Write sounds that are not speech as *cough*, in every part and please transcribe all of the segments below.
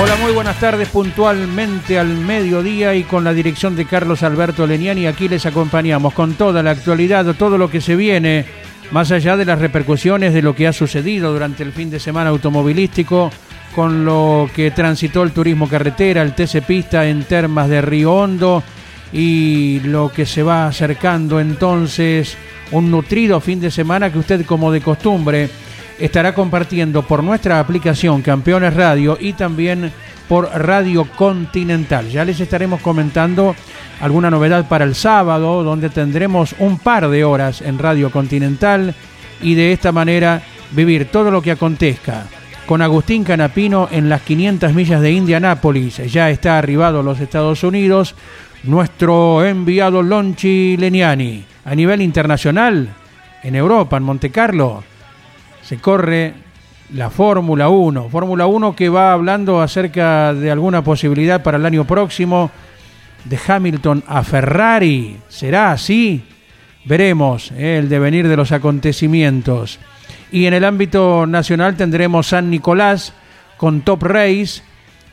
Hola, muy buenas tardes, puntualmente al mediodía y con la dirección de Carlos Alberto Leniani. Aquí les acompañamos con toda la actualidad, todo lo que se viene, más allá de las repercusiones de lo que ha sucedido durante el fin de semana automovilístico, con lo que transitó el turismo carretera, el TC Pista en Termas de Río Hondo y lo que se va acercando entonces un nutrido fin de semana que usted como de costumbre estará compartiendo por nuestra aplicación Campeones Radio y también por Radio Continental. Ya les estaremos comentando alguna novedad para el sábado, donde tendremos un par de horas en Radio Continental y de esta manera vivir todo lo que acontezca. Con Agustín Canapino en las 500 millas de Indianápolis, ya está arribado a los Estados Unidos nuestro enviado Lonchi Leniani. A nivel internacional, en Europa, en Monte Carlo, se corre la Fórmula 1. Fórmula 1 que va hablando acerca de alguna posibilidad para el año próximo de Hamilton a Ferrari. ¿Será así? Veremos eh, el devenir de los acontecimientos. Y en el ámbito nacional tendremos San Nicolás con Top Race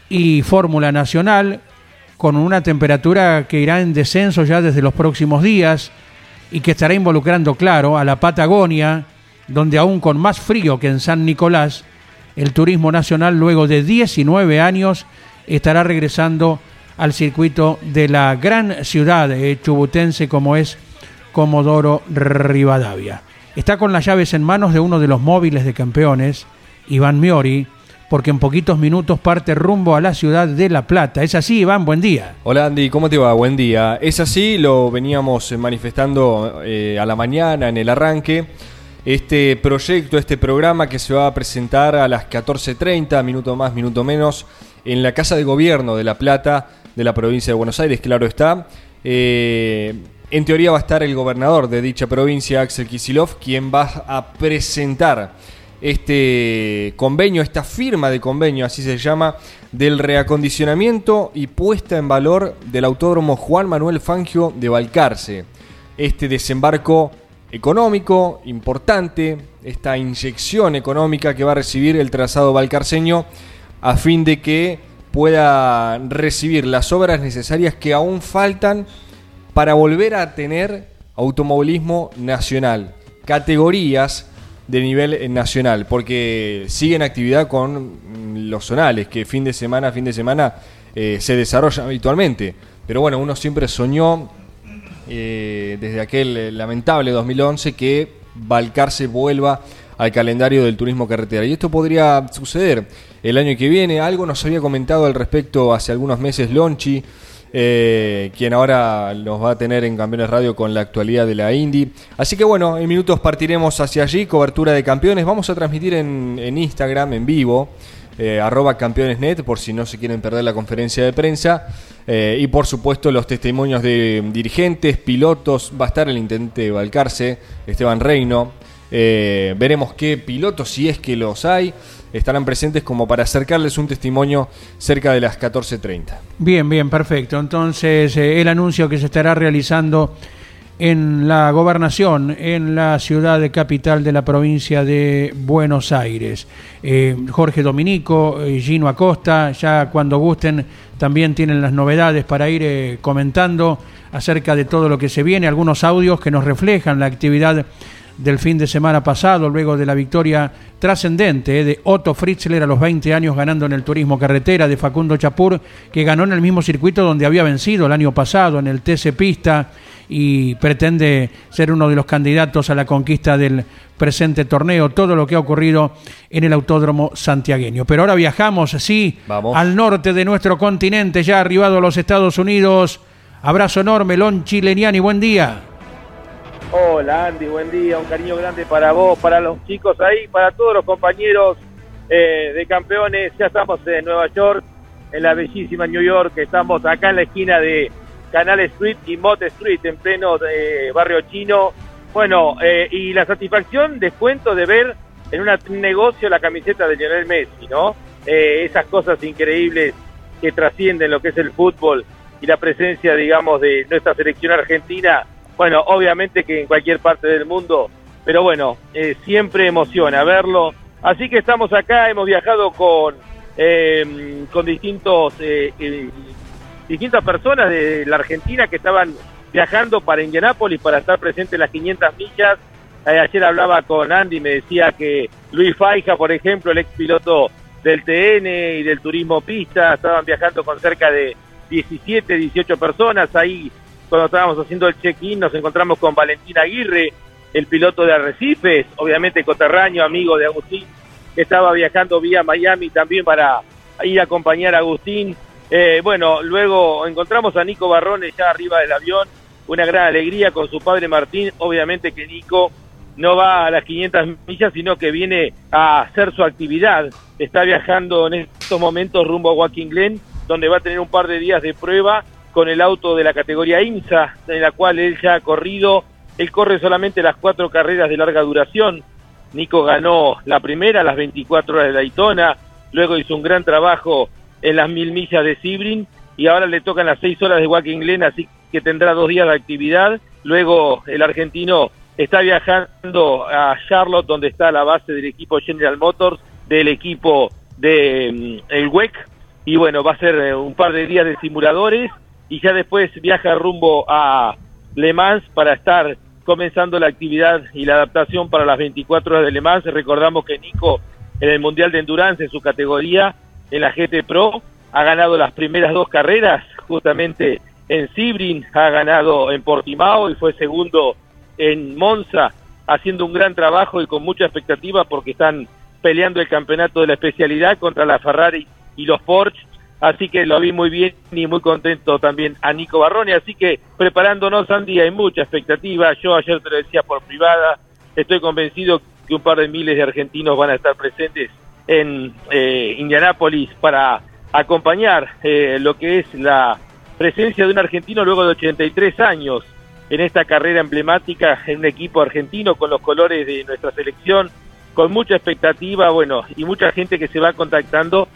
y Fórmula Nacional con una temperatura que irá en descenso ya desde los próximos días y que estará involucrando, claro, a la Patagonia, donde aún con más frío que en San Nicolás, el turismo nacional luego de 19 años estará regresando al circuito de la gran ciudad eh, chubutense como es Comodoro Rivadavia. Está con las llaves en manos de uno de los móviles de campeones, Iván Miori, porque en poquitos minutos parte rumbo a la ciudad de La Plata. ¿Es así, Iván? Buen día. Hola Andy, ¿cómo te va? Buen día. Es así, lo veníamos manifestando eh, a la mañana en el arranque. Este proyecto, este programa que se va a presentar a las 14.30, minuto más, minuto menos, en la Casa de Gobierno de La Plata, de la provincia de Buenos Aires, claro está. Eh, en teoría va a estar el gobernador de dicha provincia, Axel Kisilov, quien va a presentar este convenio, esta firma de convenio, así se llama, del reacondicionamiento y puesta en valor del autódromo Juan Manuel Fangio de Balcarce. Este desembarco económico importante, esta inyección económica que va a recibir el trazado balcarceño a fin de que pueda recibir las obras necesarias que aún faltan para volver a tener automovilismo nacional, categorías de nivel nacional, porque sigue en actividad con los zonales, que fin de semana fin de semana eh, se desarrollan habitualmente. Pero bueno, uno siempre soñó eh, desde aquel eh, lamentable 2011 que Balcarce vuelva al calendario del turismo carretera. Y esto podría suceder el año que viene. Algo nos había comentado al respecto hace algunos meses Lonchi eh, quien ahora nos va a tener en Campeones Radio con la actualidad de la Indy. Así que bueno, en minutos partiremos hacia allí, cobertura de campeones. Vamos a transmitir en, Instagram, en vivo, eh, arroba campeonesnet, por si no se quieren perder la conferencia de prensa. Eh, y por supuesto los testimonios de dirigentes, pilotos. Va a estar el intendente de Balcarce, Esteban Reino. veremos qué pilotos, si es que los hay estarán presentes como para acercarles un testimonio cerca de las 14.30. Bien, bien, perfecto. Entonces, eh, el anuncio que se estará realizando en la gobernación, en la ciudad de capital de la provincia de Buenos Aires. Eh, Jorge Dominico, eh, Gino Acosta, ya cuando gusten también tienen las novedades para ir comentando acerca de todo lo que se viene, algunos audios que nos reflejan la actividad del fin de semana pasado, luego de la victoria trascendente de Otto Fritzler a los 20 años ganando en el turismo carretera, de Facundo Chapur, que ganó en el mismo circuito donde había vencido el año pasado, en el TC Pista, y pretende ser uno de los candidatos a la conquista del presente torneo, todo lo que ha ocurrido en el Autódromo Santiagueño. Pero ahora viajamos, sí, al norte de nuestro continente, ya arribado a los Estados Unidos. Abrazo enorme, Lon Chileniani, buen día. Hola Andy, buen día, un cariño grande para vos, para los chicos ahí, para todos los compañeros eh, de campeones. Ya estamos en Nueva York, en la bellísima New York, estamos acá en la esquina de Canal Street y Mott Street, en pleno eh, barrio chino. Bueno, eh, y la satisfacción, descuento de ver en un negocio la camiseta de Lionel Messi, ¿no? esas cosas increíbles que trascienden lo que es el fútbol y la presencia, digamos, de nuestra selección argentina bueno, obviamente que en cualquier parte del mundo, pero bueno, eh, siempre emociona verlo. Así que estamos acá, hemos viajado con, em, con distintos, eh, eh, distintas personas de la Argentina que estaban viajando para Indianápolis para estar presente en las 500 millas. ayer hablaba con Andy, me decía que Luis Faija, por ejemplo, el ex piloto del TN y del turismo pista, estaban viajando con cerca de 17, 18 personas ahí cuando estábamos haciendo el check-in nos encontramos con Valentín Aguirre, el piloto de Arrecifes, obviamente coterráneo, amigo de Agustín, que estaba viajando vía Miami también para ir a acompañar a Agustín. Eh, bueno, luego encontramos a Nico Barrones ya arriba del avión, una gran alegría con su padre Martín, obviamente que Nico no va a las 500 millas, sino que viene a hacer su actividad. Está viajando en estos momentos rumbo a Joaquín Glen, donde va a tener un par de días de prueba con el auto de la categoría IMSA, en la cual él ya ha corrido. Él corre solamente las cuatro carreras de larga duración. Nico ganó la primera, las 24 horas de Daytona, luego hizo un gran trabajo en las mil millas de Sibrin y ahora le tocan las seis horas de Walking Glen, así que tendrá dos días de actividad. Luego el argentino está viajando a Charlotte, donde está la base del equipo General Motors, del equipo de mm, el WEC, y bueno, va a ser eh, un par de días de simuladores y ya después viaja rumbo a Le Mans para estar comenzando la actividad y la adaptación para las 24 horas de Le Mans. Recordamos que Nico en el Mundial de Endurance en su categoría, en la GT Pro, ha ganado las primeras dos carreras, justamente en Sibrin, ha ganado en Portimao y fue segundo en Monza, haciendo un gran trabajo y con mucha expectativa porque están peleando el campeonato de la especialidad contra la Ferrari y los Porsche Así que lo vi muy bien y muy contento también a Nico Barroni. Así que preparándonos, Andy, hay mucha expectativa. Yo ayer te lo decía por privada, estoy convencido que un par de miles de argentinos van a estar presentes en eh, Indianápolis para acompañar eh, lo que es la presencia de un argentino luego de 83 años en esta carrera emblemática en un equipo argentino con los colores de nuestra selección, con mucha expectativa, bueno, y mucha gente que se va contactando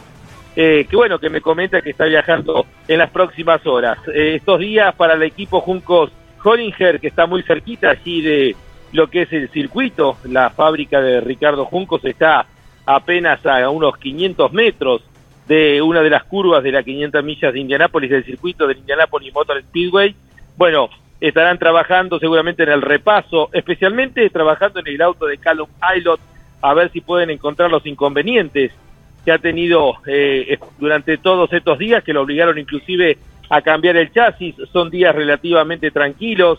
eh, que bueno, que me comenta que está viajando en las próximas horas. Eh, estos días para el equipo Juncos Hollinger, que está muy cerquita allí de lo que es el circuito, la fábrica de Ricardo Juncos está apenas a unos 500 metros de una de las curvas de las 500 millas de Indianápolis, del circuito del Indianapolis Motor Speedway. Bueno, estarán trabajando seguramente en el repaso, especialmente trabajando en el auto de Callum Aylot, a ver si pueden encontrar los inconvenientes que ha tenido eh, durante todos estos días, que lo obligaron inclusive a cambiar el chasis. Son días relativamente tranquilos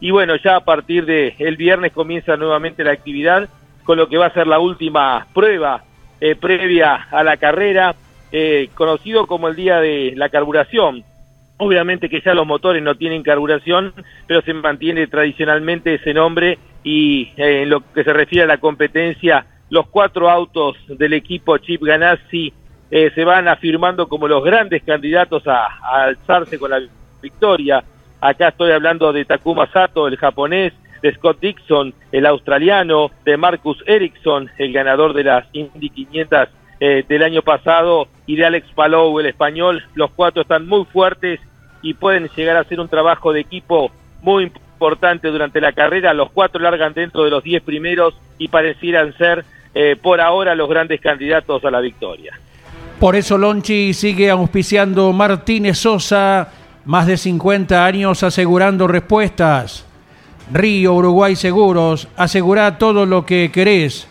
y bueno, ya a partir de el viernes comienza nuevamente la actividad con lo que va a ser la última prueba eh, previa a la carrera, eh, conocido como el día de la carburación. Obviamente que ya los motores no tienen carburación, pero se mantiene tradicionalmente ese nombre y en lo que se refiere a la competencia los cuatro autos del equipo Chip Ganassi eh, se van afirmando como los grandes candidatos a, alzarse con la victoria. Acá estoy hablando de Takuma Sato, el japonés, de Scott Dixon, el australiano, de Marcus Ericsson, el ganador de las Indy 500 eh, del año pasado, y de Alex Palou, el español. Los cuatro están muy fuertes y pueden llegar a hacer un trabajo de equipo muy importante durante la carrera. Los cuatro largan dentro de los diez primeros y parecieran ser eh, por ahora los grandes candidatos a la victoria. Por eso Lonchi sigue auspiciando Martínez Sosa, más de 50 años asegurando respuestas. Río Uruguay Seguros, asegura todo lo que querés.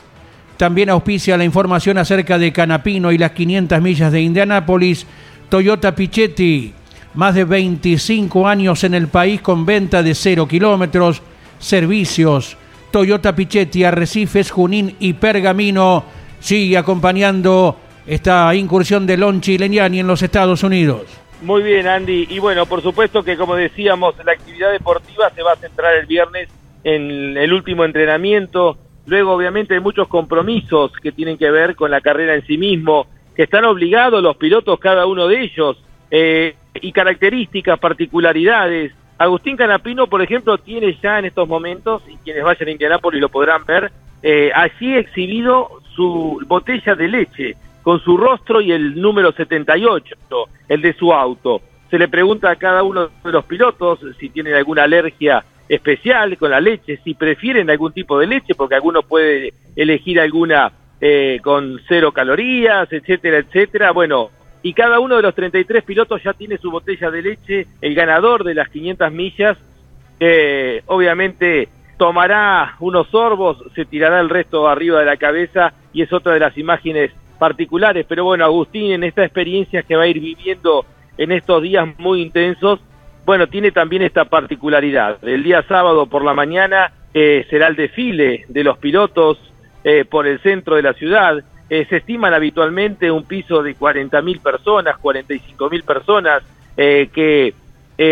También auspicia la información acerca de Canapino y las 500 millas de Indianápolis. Toyota Pichetti, más de 25 años en el país con venta de 0 kilómetros, servicios. Toyota Pichetti, Arrecifes, Junín y Pergamino sigue acompañando esta incursión de Lonchi Leñani en los Estados Unidos. Muy bien, Andy. Y bueno, por supuesto que como decíamos, la actividad deportiva se va a centrar el viernes en el último entrenamiento. Luego, obviamente, hay muchos compromisos que tienen que ver con la carrera en sí mismo, que están obligados los pilotos, cada uno de ellos, eh, y características, particularidades. Agustín Canapino, por ejemplo, tiene ya en estos momentos, y quienes vayan a Indianápolis lo podrán ver, eh, allí exhibido su botella de leche con su rostro y el número 78, el de su auto. Se le pregunta a cada uno de los pilotos si tienen alguna alergia especial con la leche, si prefieren algún tipo de leche, porque alguno puede elegir alguna eh, con cero calorías, etcétera, etcétera. Bueno, y cada uno de los 33 pilotos ya tiene su botella de leche, el ganador de las 500 millas, eh, obviamente tomará unos sorbos, se tirará el resto arriba de la cabeza y es otra de las imágenes particulares, pero bueno, Agustín en esta experiencia que va a ir viviendo en estos días muy intensos, bueno, tiene también esta particularidad. El día sábado por la mañana eh, será el desfile de los pilotos eh, por el centro de la ciudad. Eh, se estiman habitualmente un piso de 40.000 personas, 45.000 personas que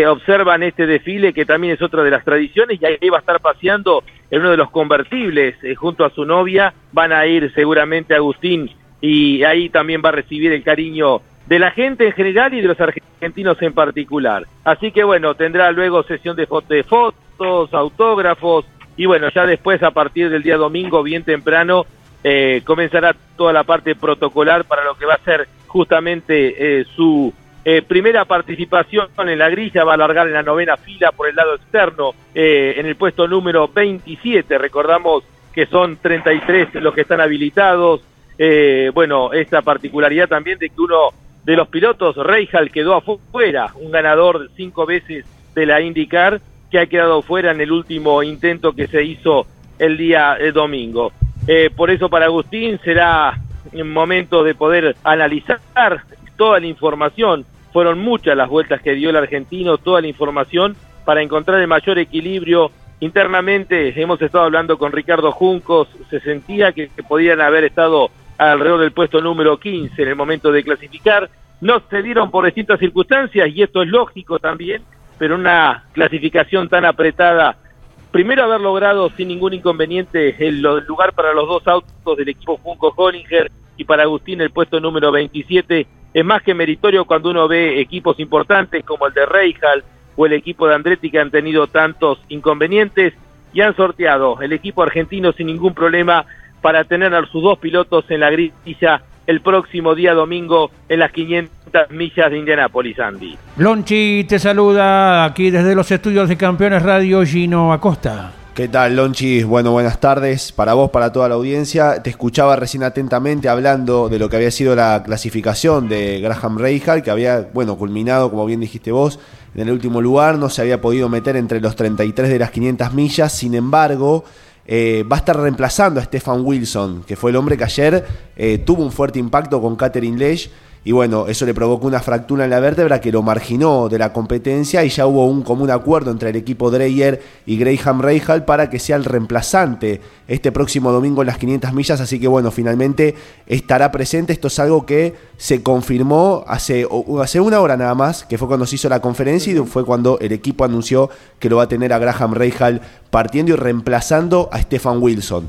observan este desfile, que también es otra de las tradiciones, y ahí va a estar paseando en uno de los convertibles junto a su novia. Van a ir seguramente Agustín y ahí también va a recibir el cariño de la gente en general y de los argentinos en particular. Así que bueno, tendrá luego sesión de, fotos, autógrafos y bueno, ya después a partir del día domingo, bien temprano, eh, comenzará toda la parte protocolar para lo que va a ser justamente eh, su eh, primera participación en la grilla, va a alargar en la novena fila por el lado externo, en el puesto número 27, recordamos que son 33 los que están habilitados, eh, bueno, esta particularidad también de que uno de los pilotos, Reijal, quedó afuera, un ganador cinco veces de la IndyCar, que ha quedado fuera en el último intento que se hizo el día domingo. Eh, por eso para Agustín será un momento de poder analizar toda la información. Fueron muchas las vueltas que dio el argentino, toda la información para encontrar el mayor equilibrio internamente. Hemos estado hablando con Ricardo Juncos, se sentía que podían haber estado alrededor del puesto número 15 en el momento de clasificar. No se dieron por distintas circunstancias y esto es lógico también, pero una clasificación tan apretada, primero haber logrado sin ningún inconveniente el, lugar para los dos autos del equipo Junco Hollinger y para Agustín el puesto número 27 es más que meritorio cuando uno ve equipos importantes como el de Reijal o el equipo de Andretti que han tenido tantos inconvenientes y han sorteado el equipo argentino sin ningún problema para tener a sus dos pilotos en la grilla el próximo día domingo en las 500 millas de Indianápolis, Andy. Lonchi te saluda aquí desde los estudios de Campeones Radio Gino Acosta. ¿Qué tal, Lonchi? Bueno, buenas tardes para vos, para toda la audiencia. Te escuchaba recién atentamente hablando de lo que había sido la clasificación de Graham Rahal, que había, bueno, culminado, como bien dijiste vos, en el último lugar. No se había podido meter entre los 33 de las 500 millas. Sin embargo, eh, va a estar reemplazando a Stefan Wilson, que fue el hombre que ayer eh, tuvo un fuerte impacto con Catherine Leigh y bueno, eso le provocó una fractura en la vértebra que lo marginó de la competencia y ya hubo un común acuerdo entre el equipo Dreyer y Graham Rahal para que sea el reemplazante este próximo domingo en las 500 millas, así que bueno, finalmente estará presente, esto es algo que se confirmó hace, hace una hora nada más, que fue cuando se hizo la conferencia y fue cuando el equipo anunció que lo va a tener a Graham Rahal partiendo y reemplazando a Stefan Wilson.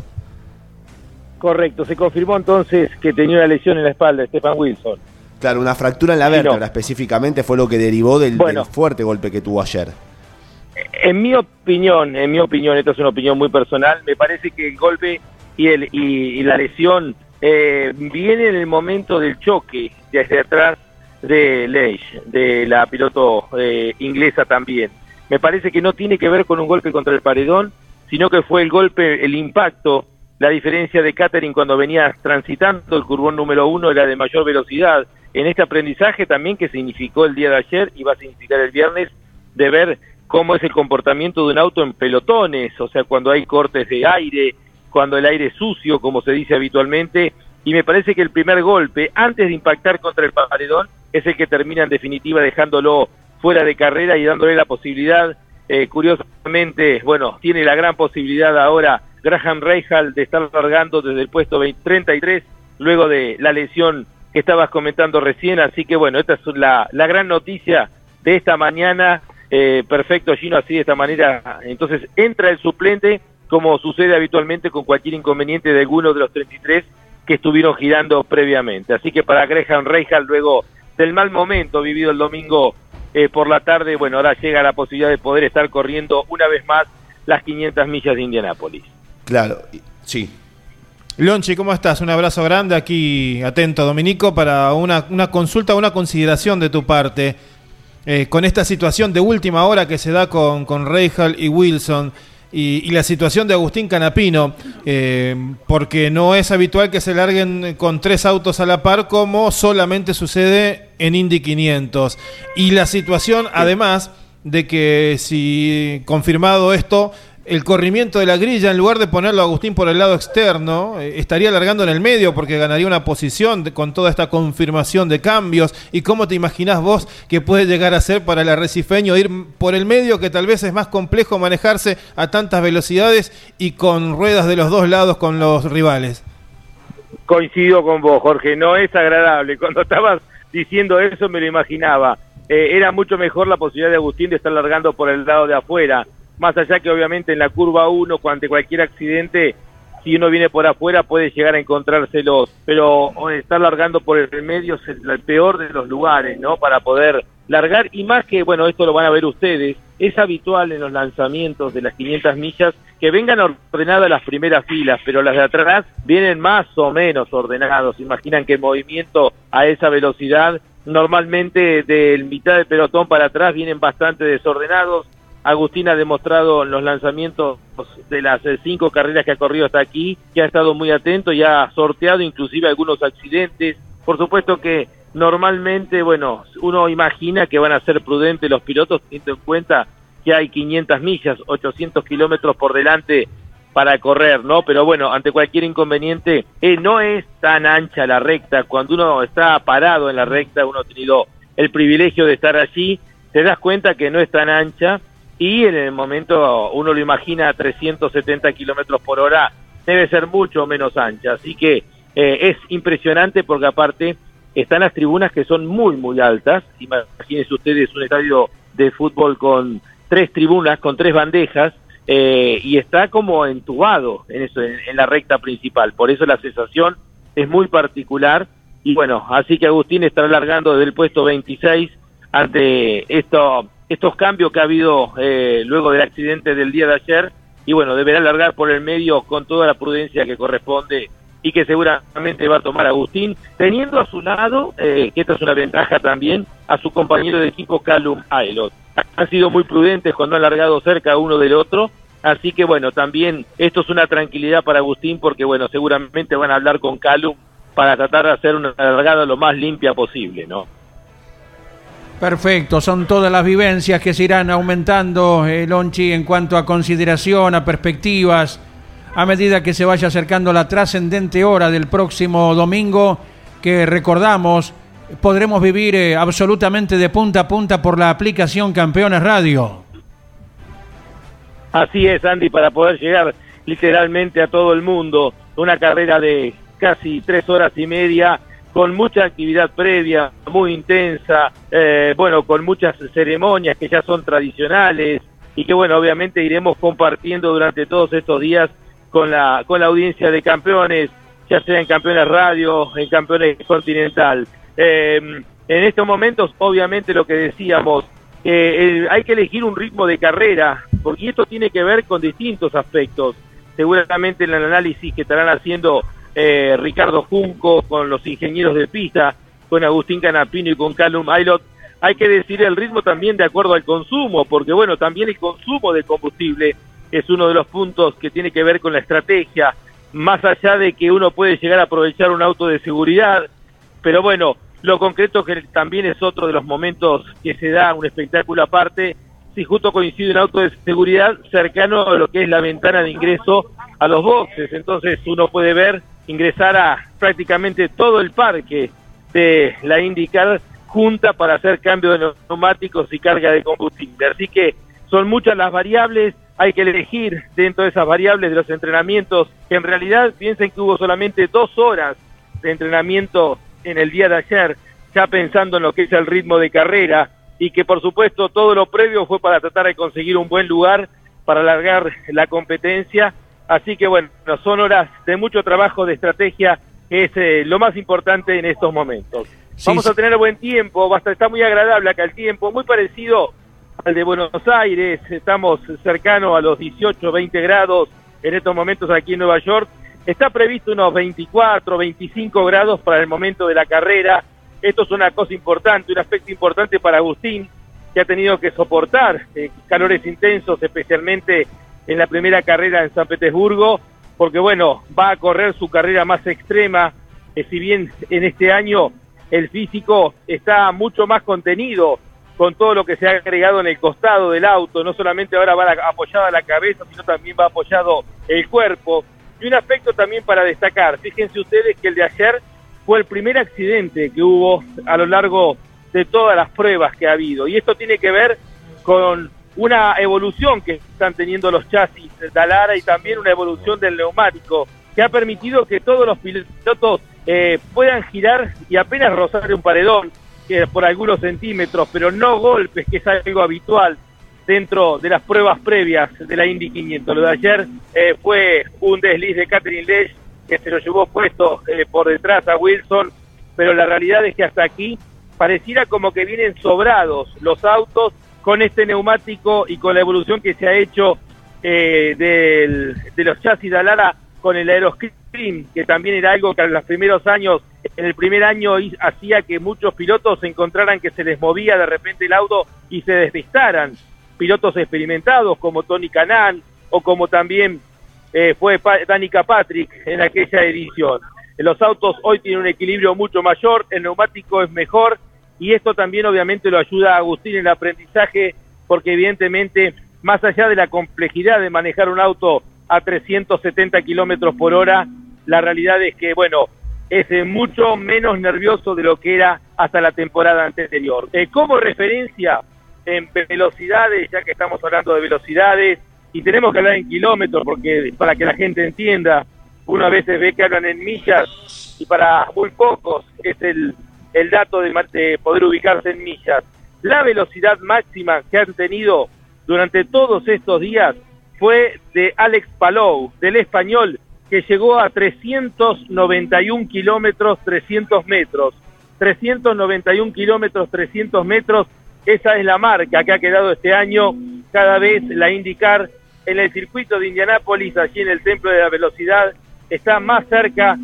Correcto, se confirmó entonces que tenía una lesión en la espalda, Stefan Wilson. Claro, una fractura en la vértebra específicamente fue lo que derivó del, fuerte golpe que tuvo ayer. En mi opinión, en mi opinión, esta es una opinión muy personal, me parece que el golpe y, el, y, la lesión eh, viene en el momento del choque desde atrás de Leish, de la piloto eh, inglesa también. Me parece que no tiene que ver con un golpe contra el paredón, sino que fue el golpe, el impacto, la diferencia de Catherine cuando venía transitando el curbón número uno era de mayor velocidad en este aprendizaje también que significó el día de ayer y va a significar el viernes de ver cómo es el comportamiento de un auto en pelotones, o sea, cuando hay cortes de aire, cuando el aire es sucio, como se dice habitualmente, y me parece que el primer golpe, antes de impactar contra el paredón, es el que termina en definitiva dejándolo fuera de carrera y dándole la posibilidad, eh, curiosamente, bueno, tiene la gran posibilidad ahora Graham Reijal de estar largando desde el puesto 33, luego de la lesión que estabas comentando recién, así que bueno, esta es la, la gran noticia de esta mañana, eh, perfecto Gino, así de esta manera, entonces entra el suplente, como sucede habitualmente con cualquier inconveniente de alguno de los 33 que estuvieron girando previamente, así que para Graham Reijal luego del mal momento vivido el domingo eh, por la tarde, bueno, ahora llega la posibilidad de poder estar corriendo una vez más las 500 millas de Indianápolis. Claro, sí. Lonchi, ¿cómo estás? Un abrazo grande aquí, atento, Dominico, para una, consulta, una consideración de tu parte. Eh, con esta situación de última hora que se da con, con Reijal y Wilson y, la situación de Agustín Canapino, eh, porque no es habitual que se larguen con tres autos a la par como solamente sucede en Indy 500. Y la situación, además, de que si confirmado esto, el corrimiento de la grilla, en lugar de ponerlo a Agustín por el lado externo, eh, estaría alargando en el medio porque ganaría una posición con toda esta confirmación de cambios. ¿Y cómo te imaginás vos que puede llegar a ser para el arrecifeño ir por el medio, que tal vez es más complejo manejarse a tantas velocidades y con ruedas de los dos lados con los rivales? Coincido con vos, Jorge, no es agradable. Cuando estabas diciendo eso me lo imaginaba. Eh, era mucho mejor la posibilidad de Agustín de estar largando por el lado de afuera más allá que obviamente en la curva 1, ante cualquier accidente, si uno viene por afuera puede llegar a encontrárselos, pero estar largando por el medio es el, peor de los lugares, ¿no? Para poder largar, y más que, bueno, esto lo van a ver ustedes, es habitual en los lanzamientos de las 500 millas que vengan ordenadas las primeras filas, pero las de atrás vienen más o menos ordenados. Imaginan que el movimiento a esa velocidad normalmente del mitad del pelotón para atrás vienen bastante desordenados, Agustín ha demostrado en los lanzamientos de las eh, cinco carreras que ha corrido hasta aquí que ha estado muy atento y ha sorteado inclusive algunos accidentes. Por supuesto que normalmente, bueno, uno imagina que van a ser prudentes los pilotos teniendo en cuenta que hay 500 millas, 800 kilómetros por delante para correr, ¿no? Pero bueno, ante cualquier inconveniente, eh, no es tan ancha la recta. Cuando uno está parado en la recta, uno ha tenido el privilegio de estar allí, te das cuenta que no es tan ancha y en el momento uno lo imagina a 370 kilómetros por hora, debe ser mucho menos ancha. Así que eh, es impresionante porque aparte están las tribunas que son muy, muy altas. Imagínense ustedes un estadio de fútbol con tres tribunas, con tres bandejas, eh, y está como entubado en, eso, en, la recta principal. Por eso la sensación es muy particular. Y bueno, así que Agustín está alargando desde el puesto 26 ante esto estos cambios que ha habido eh, luego del accidente del día de ayer y bueno, deberá largar por el medio con toda la prudencia que corresponde y que seguramente va a tomar Agustín, teniendo a su lado, eh, que esta es una ventaja también, a su compañero de equipo Calum Aylot. Han sido muy prudentes cuando han largado cerca uno del otro, así que bueno, también esto es una tranquilidad para Agustín porque bueno, seguramente van a hablar con Calum para tratar de hacer una largada lo más limpia posible, ¿no? Perfecto, son todas las vivencias que se irán aumentando, eh, Lonchi, en cuanto a consideración, a perspectivas, a medida que se vaya acercando la trascendente hora del próximo domingo, que recordamos, podremos vivir eh, absolutamente de punta a punta por la aplicación Campeones Radio. Así es, Andy, para poder llegar literalmente a todo el mundo, una carrera de casi tres horas y media con mucha actividad previa, muy intensa, eh, bueno, con muchas ceremonias que ya son tradicionales y que, bueno, obviamente iremos compartiendo durante todos estos días con la, con la audiencia de campeones, ya sea en Campeones Radio, en Campeones Continental. Eh, en estos momentos, obviamente, lo que decíamos, eh, hay que elegir un ritmo de carrera, porque esto tiene que ver con distintos aspectos. Seguramente en el análisis que estarán haciendo eh, Ricardo Junco, con los ingenieros de pista, con Agustín Canapino y con Calum Aylot. Hay que decir el ritmo también de acuerdo al consumo, porque bueno, también el consumo de combustible es uno de los puntos que tiene que ver con la estrategia, más allá de que uno puede llegar a aprovechar un auto de seguridad, pero bueno, lo concreto que también es otro de los momentos que se da un espectáculo aparte, si justo coincide un auto de seguridad cercano a lo que es la ventana de ingreso a los boxes. Entonces uno puede ver ingresar a prácticamente todo el parque de la IndyCar junta para hacer cambio de neumáticos y carga de combustible. Así que son muchas las variables, hay que elegir dentro de esas variables de los entrenamientos, que en realidad piensen que hubo solamente dos horas de entrenamiento en el día de ayer, ya pensando en lo que es el ritmo de carrera, y que por supuesto todo lo previo fue para tratar de conseguir un buen lugar para alargar la competencia. Así que bueno, son horas de mucho trabajo de estrategia, que es eh, lo más importante en estos momentos. Vamos a tener buen tiempo, va a estar, muy agradable acá el tiempo, muy parecido al de Buenos Aires, estamos cercanos a los 18, 20 grados en estos momentos aquí en Nueva York. Está previsto unos 24, 25 grados para el momento de la carrera esto es una cosa importante, un aspecto importante para Agustín, que ha tenido que soportar eh, calores intensos, especialmente en la primera carrera en San Petersburgo, porque bueno, va a correr su carrera más extrema, eh, si bien en este año el físico está mucho más contenido con todo lo que se ha agregado en el costado del auto, no solamente ahora va apoyada la cabeza, sino también va apoyado el cuerpo. Y un aspecto también para destacar, fíjense ustedes que el de ayer fue el primer accidente que hubo a lo largo de todas las pruebas que ha habido. Y esto tiene que ver con una evolución que están teniendo los chasis de Dalara y también una evolución del neumático que ha permitido que todos los pilotos eh, puedan girar y apenas rozar un paredón por algunos centímetros, pero no golpes, que es algo habitual dentro de las pruebas previas de la Indy 500. Lo de ayer eh, fue un desliz de Catherine Lesch que se lo llevó puesto eh, por detrás a Wilson, pero la realidad es que hasta aquí pareciera como que vienen sobrados los autos con este neumático y con la evolución que se ha hecho eh, de los chasis de Alara con el Aeroscreen, que también era algo que en los primeros años, en el primer año hacía que muchos pilotos encontraran que se les movía de repente el auto y se despistaran. Pilotos experimentados como Tony Canan o como también eh, fue Danica Patrick en aquella edición. Los autos hoy tienen un equilibrio mucho mayor, el neumático es mejor y esto también obviamente lo ayuda a Agustín en el aprendizaje porque evidentemente más allá de la complejidad de manejar un auto a 370 kilómetros por hora, la realidad es que, bueno, es mucho menos nervioso de lo que era hasta la temporada anterior. Eh, como referencia en velocidades, ya que estamos hablando de velocidades, y tenemos que hablar en kilómetros porque para que la gente entienda, uno a veces ve que hablan en millas y para muy pocos es el, el dato de, de poder ubicarse en millas. La velocidad máxima que han tenido durante todos estos días fue de Alex Palou, del español, que llegó a 391 kilómetros 300 metros. 391 kilómetros 300 metros, esa es la marca que ha quedado este año. Cada vez la indicar en el circuito de Indianápolis, allí en el Templo de la Velocidad, está más cerca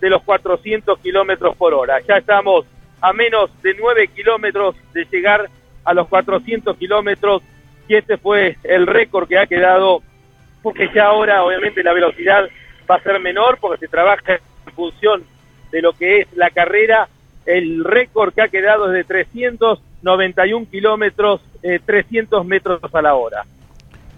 de los 400 kilómetros por hora. Ya estamos a menos de 9 kilómetros de llegar a los 400 kilómetros y este fue el récord que ha quedado, porque ya ahora obviamente la velocidad va a ser menor porque se trabaja en función de lo que es la carrera. El récord que ha quedado es de 391 kilómetros, 300 eh, metros a la hora.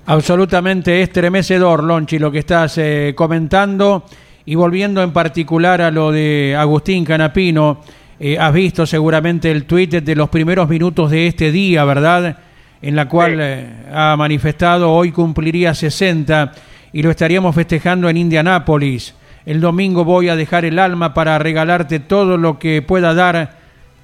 Absolutamente estremecedor, Lonchi, lo que estás eh, comentando. Y volviendo en particular a lo de Agustín Canapino, eh, has visto seguramente el tuit de los primeros minutos de este día, ¿verdad? En la cual eh, ha manifestado hoy cumpliría 60 y lo estaríamos festejando en Indianápolis. El domingo voy a dejar el alma para regalarte todo lo que pueda dar.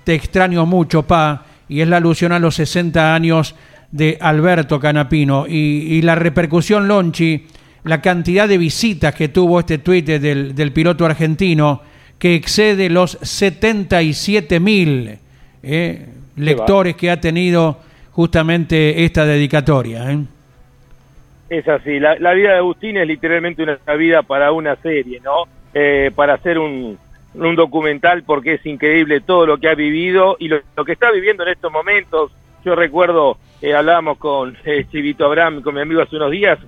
Te extraño mucho, pa. Y es la alusión a los 60 años de Alberto Canapino y, la repercusión Lonchi, la cantidad de visitas que tuvo este tuit del, del piloto argentino, que excede los 77 mil eh, lectores que ha tenido justamente esta dedicatoria. ¿eh? Es así, la, vida de Agustín es literalmente una vida para una serie, ¿no? Eh, para hacer un, un documental porque es increíble todo lo que ha vivido y lo, lo que está viviendo en estos momentos. Yo recuerdo eh, hablábamos con eh, Chivito Abraham, con mi amigo hace unos días,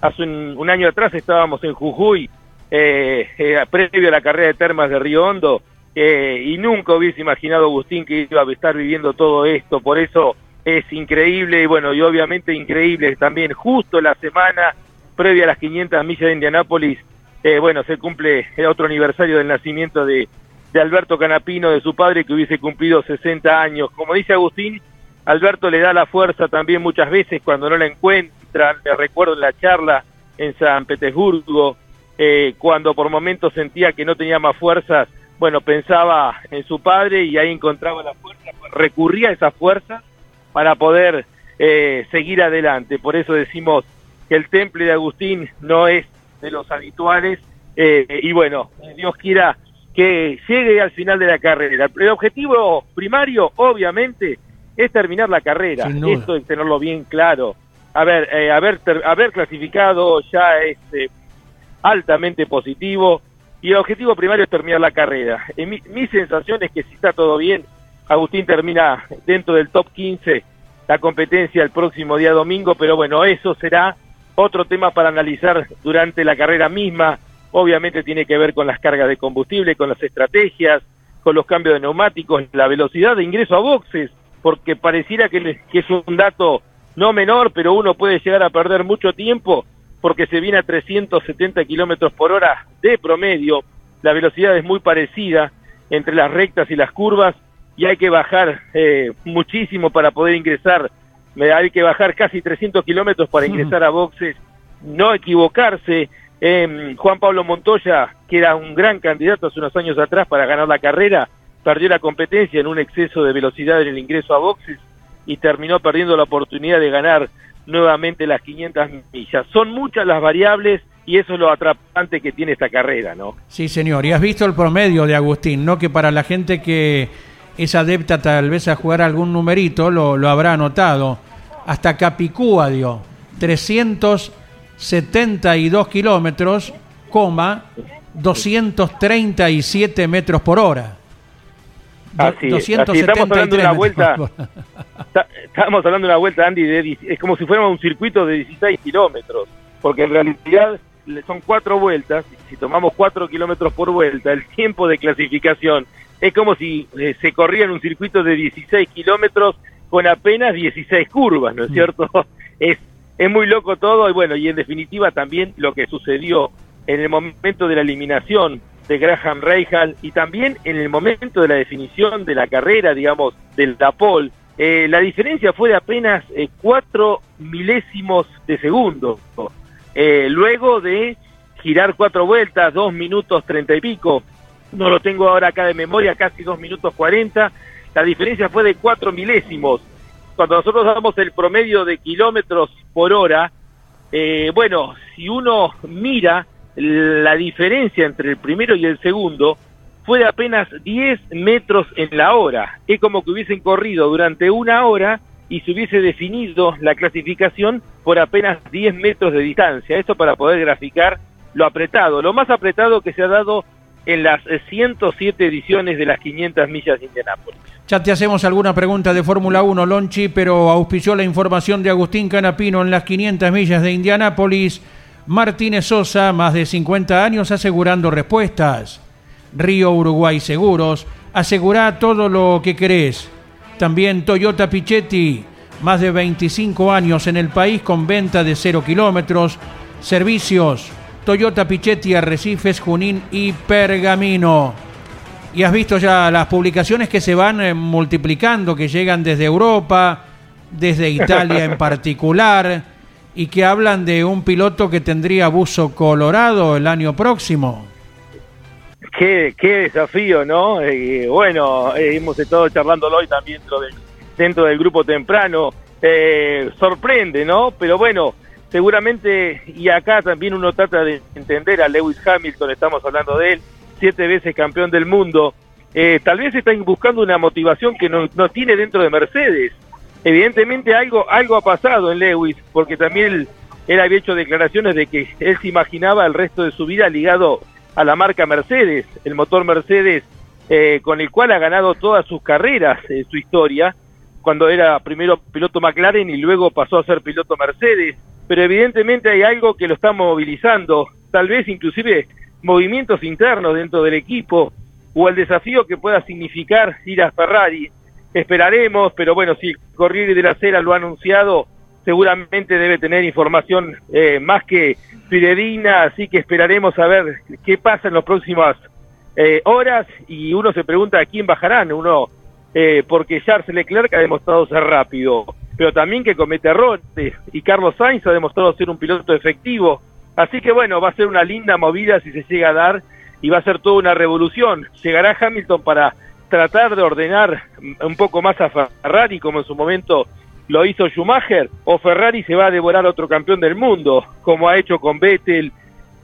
hace un, año atrás estábamos en Jujuy, eh, eh, previo a la carrera de termas de Río Hondo, y nunca hubiese imaginado Agustín que iba a estar viviendo todo esto, por eso es increíble y bueno, y obviamente increíble también justo la semana previa a las 500 millas de Indianápolis, eh, bueno, se cumple el otro aniversario del nacimiento de, de Alberto Canapino, de su padre que hubiese cumplido 60 años. Como dice Agustín, Alberto le da la fuerza también muchas veces cuando no la encuentran, me recuerdo en la charla en San Petersburgo, eh, cuando por momentos sentía que no tenía más fuerzas, bueno, pensaba en su padre y ahí encontraba la fuerza, recurría a esa fuerza para poder eh, seguir adelante. Por eso decimos que el temple de Agustín no es de los habituales eh, y bueno, Dios quiera que llegue al final de la carrera. El objetivo primario, obviamente, es terminar la carrera. Esto es tenerlo bien claro. A ver, eh, haber, haber clasificado ya es eh, altamente positivo y el objetivo primario es terminar la carrera. mi, mi sensación es que si está todo bien, Agustín termina dentro del top 15 la competencia el próximo día domingo, pero bueno, eso será otro tema para analizar durante la carrera misma. Obviamente tiene que ver con las cargas de combustible, con las estrategias, con los cambios de neumáticos, la velocidad de ingreso a boxes, porque pareciera que es un dato no menor, pero uno puede llegar a perder mucho tiempo porque se viene a 370 kilómetros por hora de promedio. La velocidad es muy parecida entre las rectas y las curvas y hay que bajar eh, muchísimo para poder ingresar. Hay que bajar casi 300 kilómetros para ingresar a boxes, no equivocarse. Eh, Juan Pablo Montoya, que era un gran candidato hace unos años atrás para ganar la carrera, perdió la competencia en un exceso de velocidad en el ingreso a boxes y terminó perdiendo la oportunidad de ganar nuevamente las 500 millas. Son muchas las variables y eso es lo atrapante que tiene esta carrera, ¿no? Sí, señor. Y has visto el promedio de Agustín, ¿no? Que para la gente que es adepta tal vez a jugar algún numerito, lo, lo habrá anotado. Hasta Capicúa dio 372 kilómetros, coma 237 metros por hora. Así, estamos hablando de una vuelta, *laughs* estamos hablando de una vuelta, Andy, de, es como si fuéramos un circuito de 16 kilómetros, porque en realidad son cuatro vueltas, si tomamos cuatro kilómetros por vuelta, el tiempo de clasificación es como si eh, se corría en un circuito de 16 kilómetros con apenas 16 curvas, ¿no es mm. cierto? *laughs* es, es muy loco todo y bueno, y en definitiva también lo que sucedió en el momento de la eliminación de Graham Rahal y también en el momento de la definición de la carrera, digamos, del Dapol, eh, la diferencia fue de apenas eh, cuatro milésimos de segundo. Eh, luego de girar cuatro vueltas, dos minutos treinta y pico, no lo tengo ahora acá de memoria, casi dos minutos cuarenta, la diferencia fue de cuatro milésimos. Cuando nosotros damos el promedio de kilómetros por hora, bueno, si uno mira la diferencia entre el primero y el segundo fue de apenas 10 metros en la hora. Es como que hubiesen corrido durante una hora y se hubiese definido la clasificación por apenas 10 metros de distancia. Esto para poder graficar lo apretado, lo más apretado que se ha dado en las 107 ediciones de las 500 millas de Indianápolis. Ya te hacemos alguna pregunta de Fórmula 1, Lonchi, pero auspició la información de Agustín Canapino en las 500 millas de Indianápolis. Martínez Sosa, más de 50 años asegurando respuestas. Río Uruguay Seguros, asegura todo lo que querés. También Toyota Pichetti, más de 25 años en el país con venta de 0 kilómetros. Servicios, Toyota Pichetti, Arrecifes, Junín y Pergamino. Y has visto ya las publicaciones que se van eh, multiplicando, que llegan desde Europa, desde Italia en *laughs* particular y que hablan de un piloto que tendría buzo colorado el año próximo. Qué, qué desafío, ¿no? Eh, bueno, eh, hemos estado charlándolo hoy también dentro del, dentro del grupo temprano. Eh, sorprende, ¿no? Pero bueno, seguramente, y acá también uno trata de entender a Lewis Hamilton, estamos hablando de él, siete veces campeón del mundo. tal vez están buscando una motivación que no, no tiene dentro de Mercedes evidentemente algo, algo ha pasado en Lewis, porque también él, había hecho declaraciones de que él se imaginaba el resto de su vida ligado a la marca Mercedes, el motor Mercedes eh, con el cual ha ganado todas sus carreras en su historia, cuando era primero piloto McLaren y luego pasó a ser piloto Mercedes, pero evidentemente hay algo que lo está movilizando, tal vez inclusive movimientos internos dentro del equipo o el desafío que pueda significar ir a Ferrari esperaremos, pero bueno, si Corriere de la Sera lo ha anunciado, seguramente debe tener información eh, más que fidedigna, así que esperaremos a ver qué pasa en las próximas eh, horas. Y uno se pregunta a quién bajarán, uno eh, porque Charles Leclerc ha demostrado ser rápido, pero también que comete errores y Carlos Sainz ha demostrado ser un piloto efectivo, así que bueno, va a ser una linda movida si se llega a dar y va a ser toda una revolución. Llegará Hamilton para tratar de ordenar un poco más a Ferrari como en su momento lo hizo Schumacher o Ferrari se va a devorar otro campeón del mundo como ha hecho con Vettel,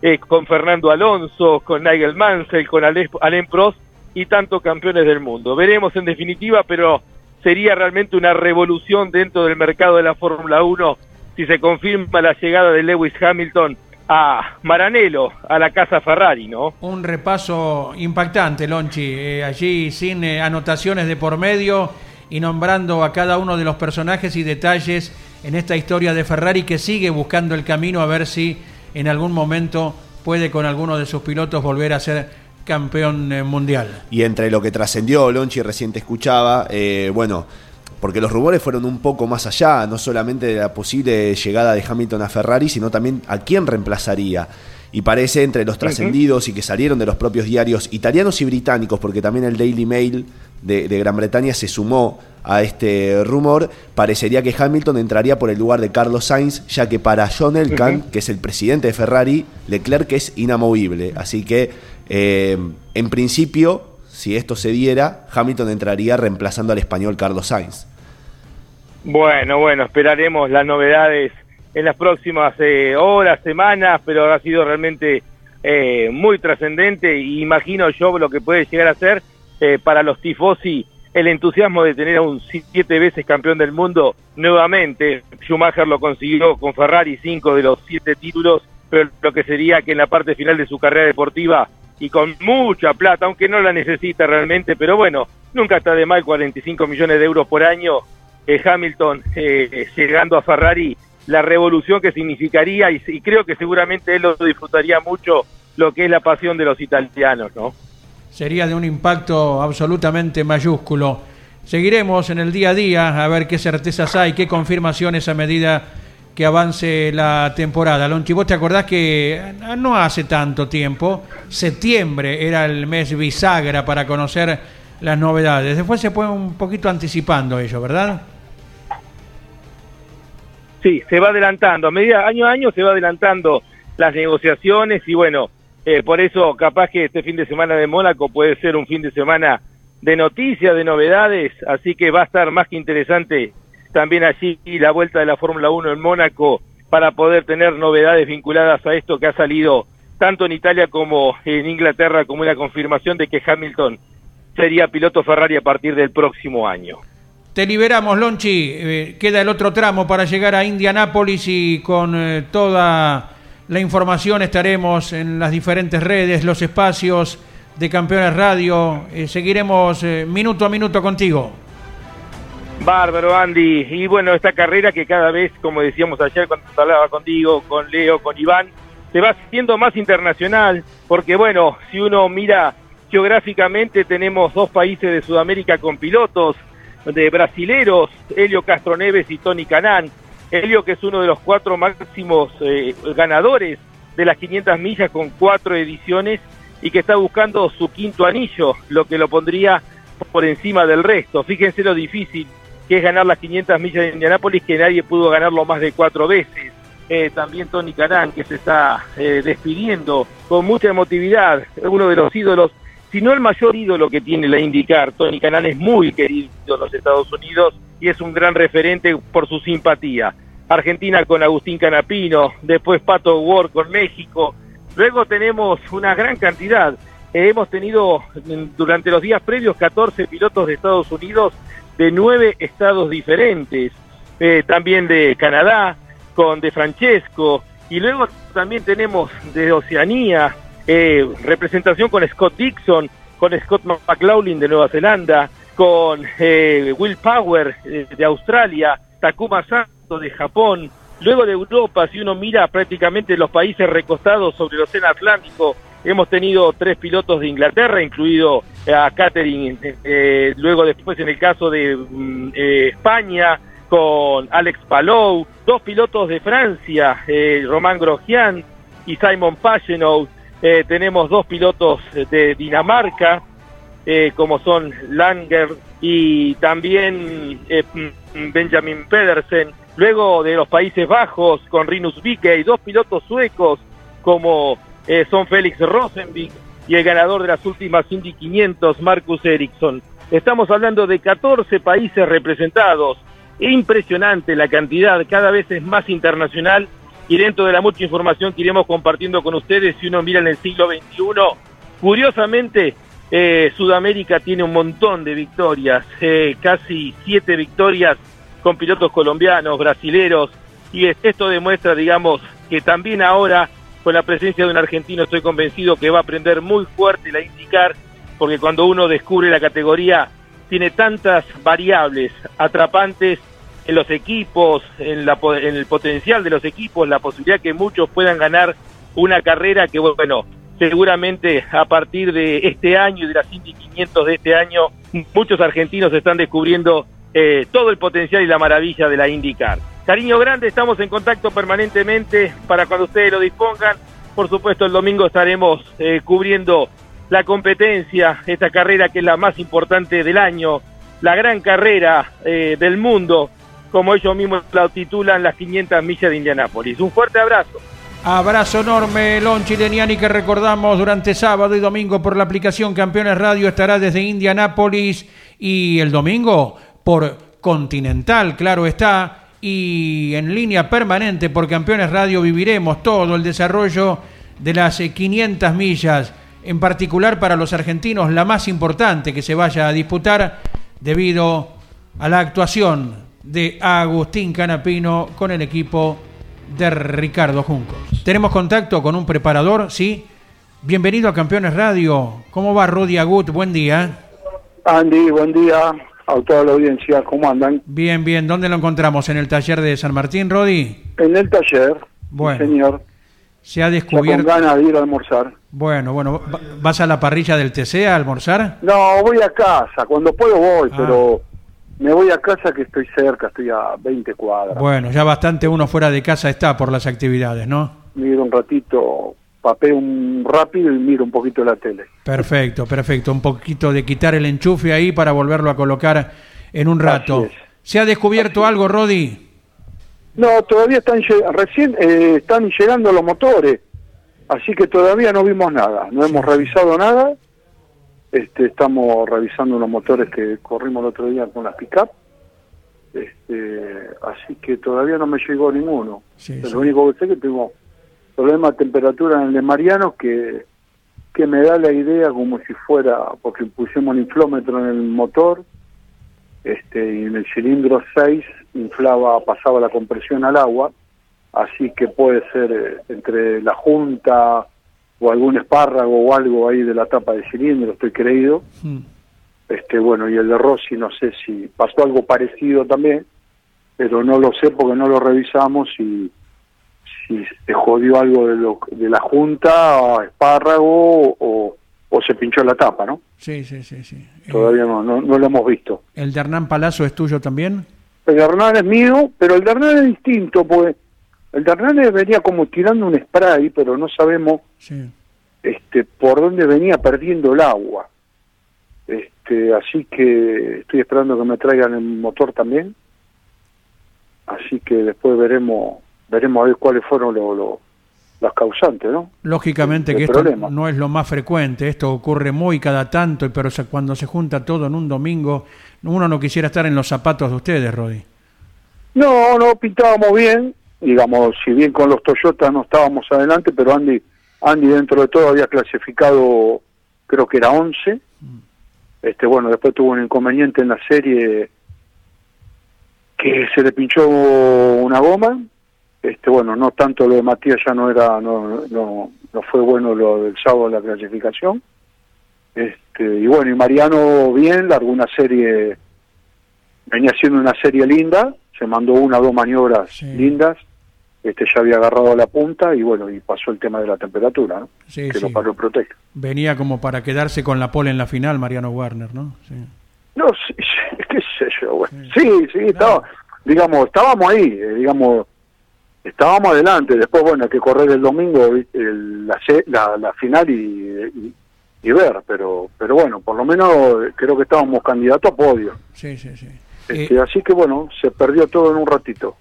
eh, con Fernando Alonso, con Nigel Mansell, con Alain Prost y tantos campeones del mundo. Veremos en definitiva, pero sería realmente una revolución dentro del mercado de la Fórmula 1 si se confirma la llegada de Lewis Hamilton a Maranello, a la casa Ferrari, ¿no? Un repaso impactante, Lonchi, eh, allí sin eh, anotaciones de por medio y nombrando a cada uno de los personajes y detalles en esta historia de Ferrari que sigue buscando el camino a ver si en algún momento puede con alguno de sus pilotos volver a ser campeón eh, mundial. Y entre lo que trascendió, Lonchi recién te escuchaba, bueno, porque los rumores fueron un poco más allá, no solamente de la posible llegada de Hamilton a Ferrari, sino también a quién reemplazaría. Y parece entre los trascendidos y que salieron de los propios diarios italianos y británicos, porque también el Daily Mail de, Gran Bretaña se sumó a este rumor, parecería que Hamilton entraría por el lugar de Carlos Sainz, ya que para John Elkann, que es el presidente de Ferrari, Leclerc es inamovible. Así que, eh, en principio, si esto se diera, Hamilton entraría reemplazando al español Carlos Sainz. Bueno, bueno, esperaremos las novedades en las próximas eh, horas, semanas, pero ha sido realmente eh, muy trascendente y imagino yo lo que puede llegar a ser eh, para los tifosi el entusiasmo de tener a un siete veces campeón del mundo nuevamente. Schumacher lo consiguió con Ferrari cinco de los siete títulos, pero lo que sería que en la parte final de su carrera deportiva y con mucha plata, aunque no la necesita realmente, pero bueno, nunca está de mal 45 millones de euros por año. Hamilton eh, llegando a Ferrari, la revolución que significaría y, y, creo que seguramente él lo disfrutaría mucho lo que es la pasión de los italianos, ¿no? Sería de un impacto absolutamente mayúsculo. Seguiremos en el día a día a ver qué certezas hay, qué confirmaciones a medida que avance la temporada. Lonchi, vos te acordás que no hace tanto tiempo, septiembre era el mes bisagra para conocer las novedades. Después se fue un poquito anticipando ello, ¿verdad? Sí, se va adelantando. A medida, año a año se va adelantando las negociaciones y bueno, eh, por eso capaz que este fin de semana de Mónaco puede ser un fin de semana de noticias, de novedades, así que va a estar más que interesante también allí la vuelta de la Fórmula 1 en Mónaco para poder tener novedades vinculadas a esto que ha salido tanto en Italia como en Inglaterra como una confirmación de que Hamilton sería piloto Ferrari a partir del próximo año. Te liberamos, Lonchi. Eh, queda el otro tramo para llegar a Indianápolis y con eh, toda la información estaremos en las diferentes redes, los espacios de Campeones Radio. Eh, seguiremos minuto a minuto contigo. Bárbaro, Andy. Y bueno, esta carrera que cada vez, como decíamos ayer cuando hablaba contigo, con Leo, con Iván, se va haciendo más internacional, porque bueno, si uno mira geográficamente, tenemos dos países de Sudamérica con pilotos, de brasileros, Helio Castroneves y Tony Canán. Helio que es uno de los cuatro máximos eh, ganadores de las 500 millas con cuatro ediciones y que está buscando su quinto anillo, lo que lo pondría por encima del resto. Fíjense lo difícil que es ganar las 500 millas de Indianápolis, que nadie pudo ganarlo más de cuatro veces. Eh, también Tony Carán, que se está eh, despidiendo con mucha emotividad, uno de los ídolos, si no el mayor ídolo que tiene la IndyCar. Tony Canán es muy querido en los Estados Unidos y es un gran referente por su simpatía. Argentina con Agustín Canapino, después Pato Ward con México. Luego tenemos una gran cantidad. Eh, hemos tenido durante los días previos 14 pilotos de Estados Unidos de nueve estados diferentes, eh, también de Canadá, con De Francesco, y luego también tenemos de Oceanía, eh, representación con Scott Dixon, con Scott McLaughlin de Nueva Zelanda, con eh, Will Power de Australia, Takuma Sato de Japón, luego de Europa, si uno mira prácticamente los países recostados sobre el Océano Atlántico, hemos tenido tres pilotos de Inglaterra, incluido a Catherine, eh, luego después en el caso de mm, eh, España, con Alex Palou, dos pilotos de Francia, eh, Román Grosjean y Simon Pagenaud, eh, tenemos dos pilotos de Dinamarca, eh, como son Langer y también eh, mm, Benjamin Pedersen. Luego de los Países Bajos con Rinus y dos pilotos suecos como eh, son Félix Rosenvik y el ganador de las últimas Indy 500, Marcus Ericsson. Estamos hablando de 14 países representados. Impresionante la cantidad, cada vez es más internacional y dentro de la mucha información que iremos compartiendo con ustedes, si uno mira en el siglo XXI, curiosamente eh, Sudamérica tiene un montón de victorias, eh, casi siete victorias con pilotos colombianos, brasileros, y esto demuestra, digamos, que también ahora, con la presencia de un argentino, estoy convencido que va a aprender muy fuerte la indicar, porque cuando uno descubre la categoría, tiene tantas variables atrapantes en los equipos, en, la, en el potencial de los equipos, la posibilidad que muchos puedan ganar una carrera que, bueno, seguramente a partir de este año y de las Indy 500 de este año, muchos argentinos están descubriendo eh, todo el potencial y la maravilla de la IndyCar. Cariño grande, estamos en contacto permanentemente para cuando ustedes lo dispongan. Por supuesto, el domingo estaremos eh, cubriendo la competencia, esta carrera que es la más importante del año, la gran carrera eh, del mundo, como ellos mismos la titulan las 500 millas de Indianápolis. Un fuerte abrazo. Abrazo enorme, Lon Chileniani, que recordamos durante sábado y domingo por la aplicación Campeones Radio estará desde Indianápolis y el domingo por Continental, claro está, y en línea permanente por Campeones Radio viviremos todo el desarrollo de las 500 millas, en particular para los argentinos la más importante que se vaya a disputar debido a la actuación de Agustín Canapino con el equipo de Ricardo Junco. Tenemos contacto con un preparador, ¿sí? Bienvenido a Campeones Radio. ¿Cómo va Rudy Agut? Buen día. Andy, buen día a toda la audiencia. ¿Cómo andan? Bien, bien. ¿Dónde lo encontramos? ¿En el taller de San Martín, Rodi? En el taller, bueno, señor. Se ha descubierto... Ya con ganas de ir a almorzar. Bueno, bueno. ¿Vas a la parrilla del TC a almorzar? No, voy a casa. Cuando puedo voy, ah. pero me voy a casa que estoy cerca, estoy a 20 cuadras. Bueno, ya bastante uno fuera de casa está por las actividades, ¿no? Miro un ratito, papeo un rápido y miro un poquito la tele. Perfecto, perfecto. Un poquito de quitar el enchufe ahí para volverlo a colocar en un rato. ¿Se ha descubierto algo, Rodi? No, todavía están recién eh, están llegando los motores, así que todavía no vimos nada, no hemos revisado nada este, estamos revisando unos motores que corrimos el otro día con las pick-up. Este, así que todavía no me llegó ninguno. Lo único que sé es que tengo problema de temperatura en el de Mariano que, que me da la idea como si fuera, porque pusimos un inflómetro en el motor este, y en el cilindro 6 inflaba, pasaba la compresión al agua, así que puede ser eh, entre la junta o algún espárrago o algo ahí de la tapa de cilindro, estoy creído. Hmm. Este, bueno, y el de Rossi no sé si pasó algo parecido también, pero no lo sé porque no lo revisamos y si se jodió algo de, lo, de la junta, espárrago o, o se pinchó la tapa, ¿no? Sí, sí, sí. sí. Todavía no, no, lo hemos visto. ¿El de Hernán Palazzo es tuyo también? El de Hernán es mío, pero el de Hernán es distinto, pues el de venía como tirando un spray, pero no sabemos este, por dónde venía perdiendo el agua. Este, así que estoy esperando que me traigan el motor también. Así que después veremos veremos a ver cuáles fueron los las causantes, ¿no? Lógicamente que esto no es lo más frecuente, esto ocurre muy cada tanto, pero cuando se junta todo en un domingo, uno no quisiera estar en los zapatos de ustedes, Rodi. No, no, pintábamos bien, digamos, si bien con los Toyota no estábamos adelante, pero Andy, Andy dentro de todo había clasificado, creo que era 11. Este, bueno, después tuvo un inconveniente en la serie que se le pinchó una goma. Este, bueno, no tanto lo de Matías ya no era, no, no, no fue bueno lo del sábado de la clasificación. Este, y bueno, y Mariano bien, largó una serie, venía siendo una serie linda, se mandó una o dos maniobras lindas este ya había agarrado la punta y bueno, y pasó el tema de la temperatura, ¿no? Sí, que sí. lo paró Protec. Venía como para quedarse con la pole en la final, Mariano Warner, ¿no? Sí. No, sí, *laughs* qué sé yo, bueno. Sí, sí, estaba, digamos, estábamos ahí, eh, digamos, estábamos adelante. Después, bueno, hay que correr el domingo el- la, la, la final y, y, y ver, pero pero bueno, por lo menos creo que estábamos candidatos a podio. Sí, sí, sí. Este, Eh, así que bueno, se perdió todo en un ratito.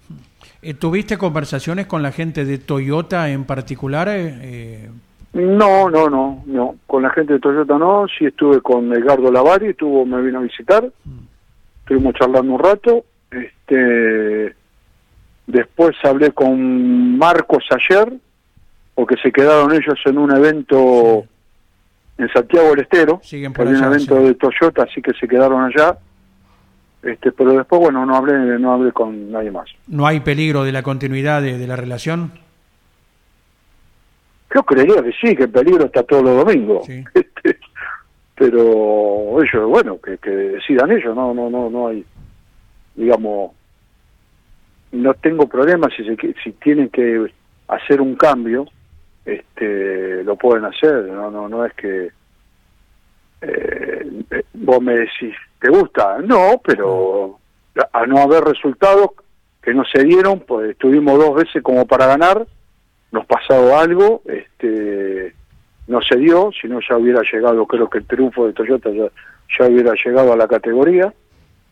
Eh, ¿Tuviste conversaciones con la gente de Toyota en particular? eh, eh, No, no, no, no. Con la gente de Toyota no. Sí estuve con Edgardo Lavari, estuvo, me vino a visitar. Estuvimos charlando un rato. Este, después hablé con Marcos ayer, porque se quedaron ellos en un evento en Santiago del Estero. Siguen por Había un allá, evento sí. de Toyota, así que se quedaron allá. Este, pero después, bueno, no hablé, no hablé con nadie más. ¿No hay peligro de la continuidad de, de la relación? Yo creería que sí, que el peligro está todos los domingos. Sí. *laughs* Este, pero ellos, bueno, que, que decidan ellos, no, no, no, no hay, digamos, no tengo problema si se, si tienen que hacer un cambio, este, lo pueden hacer, no, no, no es que eh, eh, vos me decís, ¿te gusta? No, pero a no haber resultados que no se dieron, pues estuvimos dos veces como para ganar, nos pasado algo, este no se dio, si no ya hubiera llegado, creo que el triunfo de Toyota ya, ya hubiera llegado a la categoría,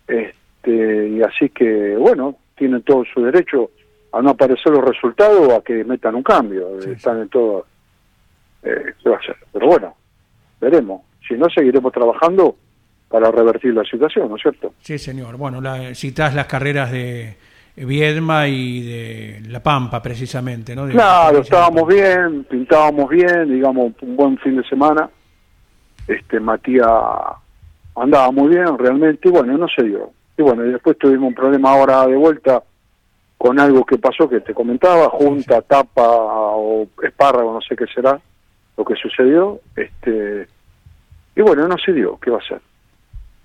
este y así que bueno, tienen todo su derecho a no aparecer los resultados o a que metan un cambio, están en todo, eh, ¿qué va a hacer? Pero bueno, veremos, si no seguiremos trabajando para revertir la situación, ¿no es cierto? Sí, señor. Bueno, la, citás las carreras de Viedma y de La Pampa, precisamente, ¿no? De- Claro, estábamos bien, pintábamos bien, digamos, un buen fin de semana. Este Matías andaba muy bien realmente y bueno, no se dio. Y bueno, y después tuvimos un problema ahora de vuelta con algo que pasó que te comentaba, junta, tapa o espárrago, no sé qué será lo que sucedió. Este y bueno, no se dio, ¿qué va a ser?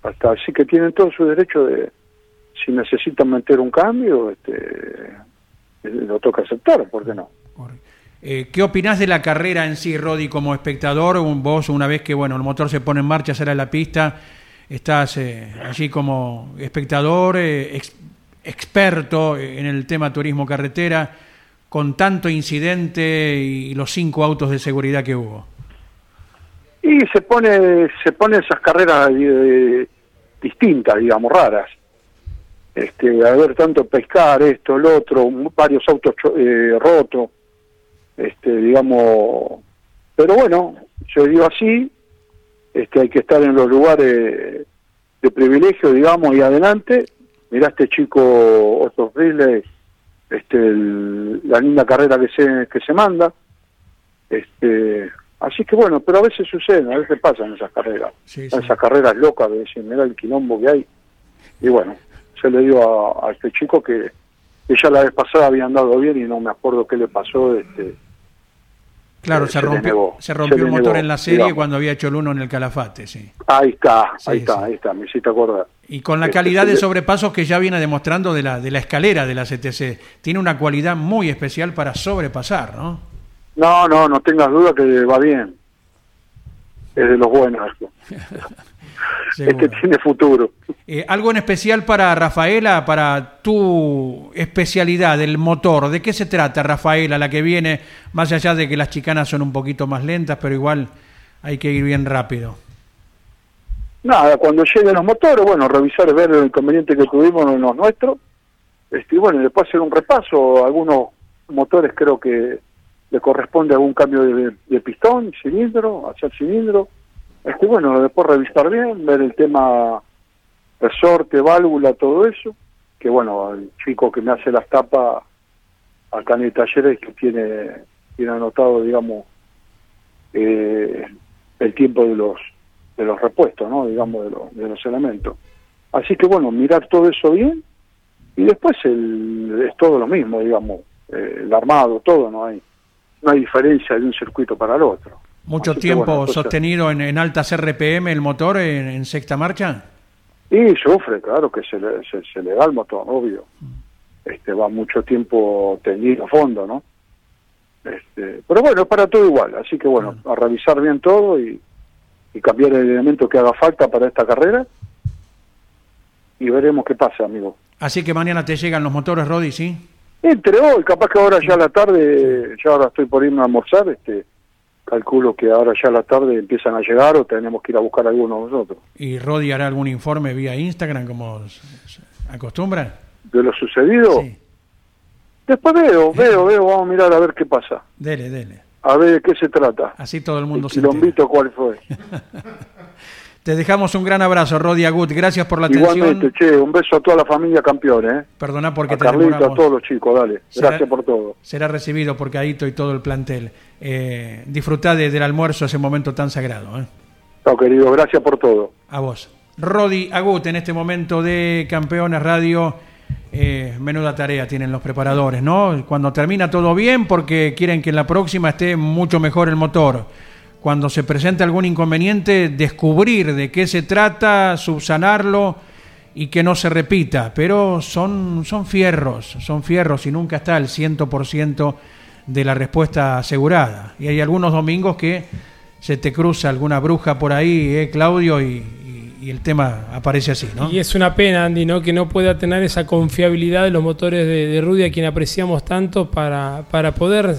Hasta así que tienen todo su derecho de si necesitan meter un cambio, este eh, lo toca aceptar, ¿por qué no? Eh, ¿Qué opinás de la carrera en sí, Rodi, como espectador? Vos, una vez que bueno el motor se pone en marcha, sale a la pista, estás eh, allí como espectador, eh, ex- experto en el tema turismo carretera, con tanto incidente y los cinco autos de seguridad que hubo. Y se pone, se pone esas carreras eh, distintas, digamos, raras. Este, a ver, tanto pescar, esto, el otro, varios autos eh, rotos, este, digamos, pero bueno, se dio así, este, hay que estar en los lugares de privilegio, digamos, y adelante. Mirá este chico Otto Riley, este, la linda carrera que se, que se manda. Este, así que bueno, pero a veces suceden, a veces pasan esas carreras, Sí, sí. esas carreras locas de decir, mirá el quilombo que hay. Y bueno, se le dio a, a este chico que, que ya la vez pasada había andado bien y no me acuerdo qué le pasó. Este, Claro, Eh, se, rompió, negó, se rompió se motor negó, en la serie digamos. cuando había hecho el uno en el Calafate, sí. ahí está, ahí está, ahí está, me hiciste acordar. Y con la Este, calidad de le- sobrepasos que ya viene demostrando de la, de la escalera de la CTC. Tiene una cualidad muy especial para sobrepasar, ¿no? No, no, no tengas duda que va bien. Es de los buenos. Este *laughs* tiene futuro. Eh, algo en especial para Rafaela, para tu especialidad, el motor. ¿De qué se trata, Rafaela, la que viene? Más allá de que las chicanas son un poquito más lentas, pero igual hay que ir bien rápido. Nada, cuando lleguen los motores, bueno, revisar, ver el inconveniente que tuvimos en los nuestros. Este, y bueno, después hacer un repaso. Algunos motores creo que le corresponde algún cambio de, de pistón, cilindro, hacer cilindro. Este, bueno, después revisar bien, ver el tema resorte, válvula, todo eso. Que bueno, el chico que me hace las tapas acá en el taller es que tiene, tiene anotado, digamos, eh, el tiempo de los de los repuestos, ¿no? digamos, de, los de los elementos. Así que bueno, mirar todo eso bien y después el, es todo lo mismo, digamos, eh, el armado, todo, no hay no hay diferencia de un circuito para el otro. ¿Mucho Así tiempo bueno, entonces- sostenido en, en altas RPM el motor en, en sexta marcha? Y sufre, claro que se le, se, se le da el motor, obvio. este, va mucho tiempo tendido a fondo, ¿no? Este, pero bueno, es para todo igual, así que bueno, a revisar bien todo y, y cambiar el elemento que haga falta para esta carrera y veremos qué pasa, amigo. Así que mañana te llegan los motores, Rodi, ¿sí? Entre hoy, capaz que ahora ya a la tarde, ya ahora estoy por irme a almorzar, este, calculo que ahora ya a la tarde empiezan a llegar o tenemos que ir a buscar algunos nosotros. ¿Y Rodi hará algún informe vía Instagram como acostumbra? ¿De lo sucedido? Sí. Después veo, veo, veo, vamos a mirar a ver qué pasa. Dele, dele. A ver de qué se trata. Así todo el mundo El se quilombito cuál fue. *laughs* Te dejamos un gran abrazo, Rodi Agut. Gracias por la atención. Igualmente, che, un beso a toda la familia campeones, ¿eh? Perdona porque a te Carlito, a demoramos. todos los chicos, dale. Será- Gracias por todo. Será recibido por Caíto y todo el plantel. Eh, disfrutá de- del almuerzo, ese momento tan sagrado. ¿eh? Chao, querido, gracias por todo. A vos. Rodi Agut, en este momento de Campeones Radio. eh, menuda tarea tienen los preparadores, ¿no? Cuando termina todo bien, porque quieren que en la próxima esté mucho mejor el motor. Cuando se presenta algún inconveniente, descubrir de qué se trata, subsanarlo y que no se repita. Pero son, son fierros, son fierros y nunca está el 100% de la respuesta asegurada. Y hay algunos domingos que se te cruza alguna bruja por ahí, ¿eh, Claudio? Y el tema aparece así, ¿no? Y es una pena, Andy, ¿no? que no pueda tener esa confiabilidad de los motores de, de Rudy, a quien apreciamos tanto, para, para poder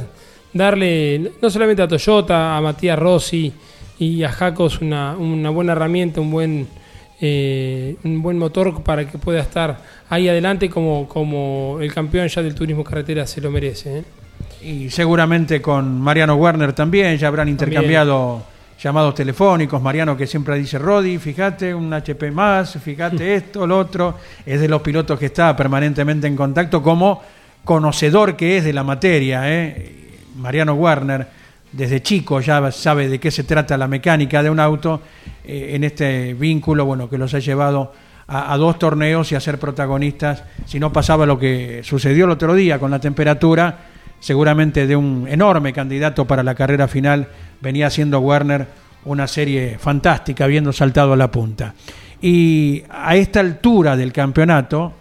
darle, no solamente a Toyota, a Matías Rossi y a Jacos una, una buena herramienta, un buen, eh, un buen motor para que pueda estar ahí adelante como, como el campeón ya del turismo carretera se lo merece. ¿eh? Y seguramente con Mariano Werner también, ya habrán intercambiado llamados telefónicos. Mariano que siempre dice, Rodi, fíjate, un HP más, fíjate *laughs* esto, lo otro. Es de los pilotos que está permanentemente en contacto como conocedor que es de la materia. ¿eh? Mariano Werner, desde chico ya sabe de qué se trata la mecánica de un auto eh, en este vínculo, bueno, que los ha llevado a, dos torneos y a ser protagonistas. Si no pasaba lo que sucedió el otro día con la temperatura, seguramente de un enorme candidato para la carrera final, venía haciendo Werner una serie fantástica, habiendo saltado a la punta. Y a esta altura del campeonato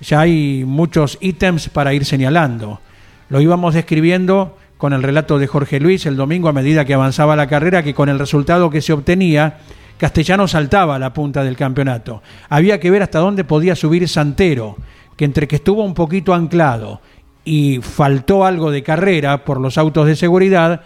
ya hay muchos ítems para ir señalando. Lo íbamos describiendo con el relato de Jorge Luis el domingo a medida que avanzaba la carrera, que con el resultado que se obtenía, Castellano saltaba a la punta del campeonato. Había que ver hasta dónde podía subir Santero, que entre que estuvo un poquito anclado y faltó algo de carrera por los autos de seguridad,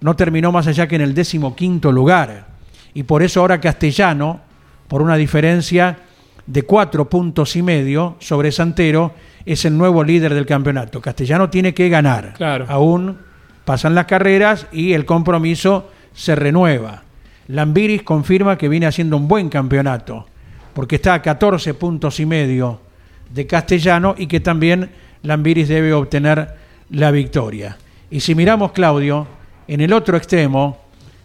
no terminó más allá que en el décimo quinto lugar. Y por eso ahora Castellano, por una diferencia de cuatro puntos y medio sobre Santero, es el nuevo líder del campeonato. Castellano tiene que ganar. Claro. Aún pasan las carreras y el compromiso se renueva. Lambiris confirma que viene haciendo un buen campeonato, porque está a 14 puntos y medio de Castellano y que también Lambiris debe obtener la victoria. Y si miramos, Claudio, en el otro extremo,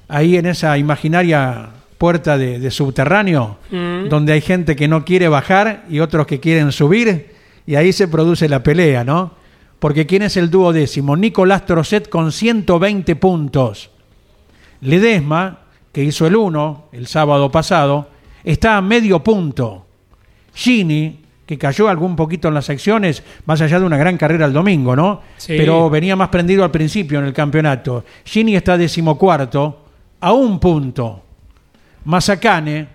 ahí en esa imaginaria puerta de, de subterráneo, Mm. donde hay gente que no quiere bajar y otros que quieren subir, y ahí se produce la pelea, ¿no? Porque ¿quién es el dúo décimo? Nicolás Trocet con 120 puntos. Ledesma, que hizo el 1 el sábado pasado, está a medio punto. Gini, que cayó algún poquito en las secciones, más allá de una gran carrera el domingo, ¿no? Sí. Pero venía más prendido al principio en el campeonato. Gini está decimocuarto, a un punto. Mazacane,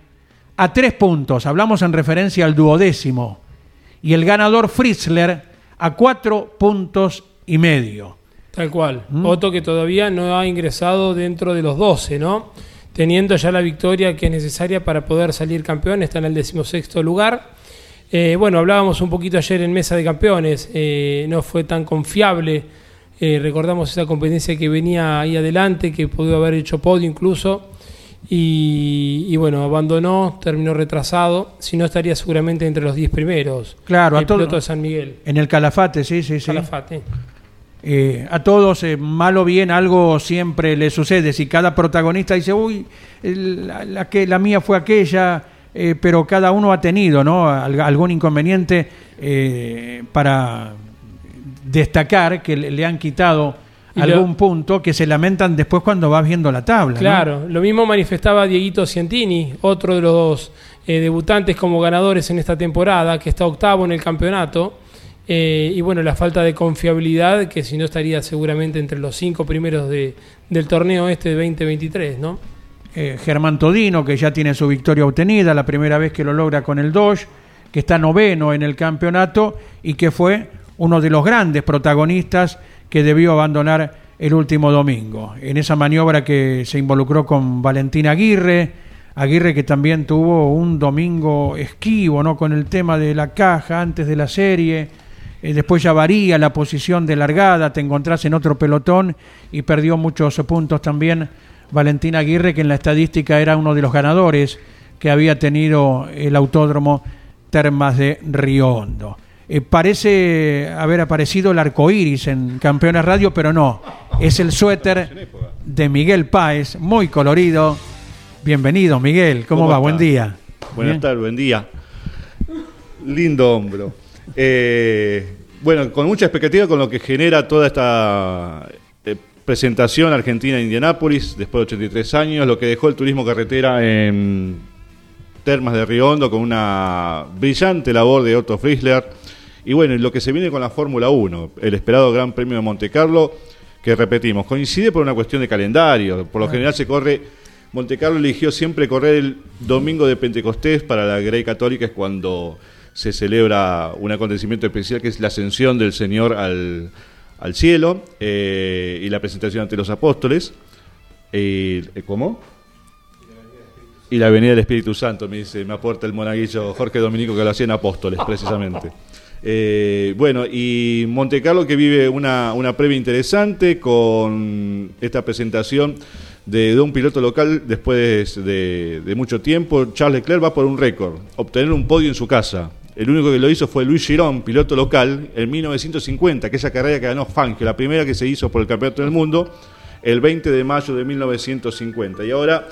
a tres puntos. Hablamos en referencia al duodécimo. Y el ganador Fritzler, a cuatro puntos y medio. Tal cual. Mm. Otto que todavía no ha ingresado dentro de los 12, ¿no? Teniendo ya la victoria que es necesaria para poder salir campeón, está en el decimosexto lugar. Eh, bueno, hablábamos un poquito ayer en Mesa de Campeones, eh, no fue tan confiable. Eh, recordamos esa competencia que venía ahí adelante, que pudo haber hecho podio incluso. Y, y bueno, abandonó, terminó retrasado. Si no, estaría seguramente entre los 10 primeros. Claro, a el todo- piloto de San Miguel. En el Calafate, sí, sí, sí. Calafate. Eh, a todos, eh, mal o bien, algo siempre le sucede. Si cada protagonista dice, uy, la, la que, la mía fue aquella, eh, pero cada uno ha tenido ¿no? Al- algún inconveniente eh, para destacar que le, le han quitado Lo- algún punto que se lamentan después cuando vas viendo la tabla. ¿no? Claro, lo mismo manifestaba Dieguito Cientini, otro de los eh, debutantes como ganadores en esta temporada, que está octavo en el campeonato. Eh, y bueno, la falta de confiabilidad, que si no estaría seguramente entre los cinco primeros de, del torneo este de 2023, ¿no? Eh, Germán Todino, que ya tiene su victoria obtenida, la primera vez que lo logra con el Dodge, que está noveno en el campeonato y que fue uno de los grandes protagonistas que debió abandonar el último domingo. En esa maniobra que se involucró con Valentín Aguirre, Aguirre que también tuvo un domingo esquivo, ¿no? Con el tema de la caja antes de la serie. Eh, después ya varía la posición de largada, te encontrás en otro pelotón y perdió muchos puntos también Valentín Aguirre, que en la estadística era uno de los ganadores que había tenido el autódromo Termas de Río Hondo. Eh, parece haber aparecido el arco iris en Campeones Radio, pero no. Es el suéter de Miguel Páez, muy colorido. Bienvenido, Miguel. ¿Cómo, va? Buen día. Buenas Bien. tardes, buen día. Lindo hombro. Eh, bueno, con mucha expectativa con lo que genera toda esta eh, presentación Argentina en Indianápolis, después de 83 años, lo que dejó el turismo carretera en Termas de Río Hondo con una brillante labor de Otto Friesler. Y bueno, lo que se viene con la Fórmula 1, el esperado Gran Premio de Monte Carlo, que repetimos, coincide por una cuestión de calendario. Por lo general se corre, Monte Carlo eligió siempre correr el domingo de Pentecostés para la Grey Católica, es cuando se celebra un acontecimiento especial que es la ascensión del Señor al, al cielo eh, y la presentación ante los apóstoles. Eh, ¿Cómo? Y la venida del Espíritu Santo, me dice, me aporta el monaguillo Jorge Dominico que lo hacía en Apóstoles, precisamente. Eh, bueno, y Monte Carlo que vive una, una previa interesante con esta presentación de, un piloto local después de, de mucho tiempo. Charles Leclerc va por un récord, obtener un podio en su casa. El único que lo hizo fue Luis Girón, piloto local, en 1950, aquella carrera que ganó Fangio, la primera que se hizo por el Campeonato del Mundo, el 20 de mayo de 1950. Y ahora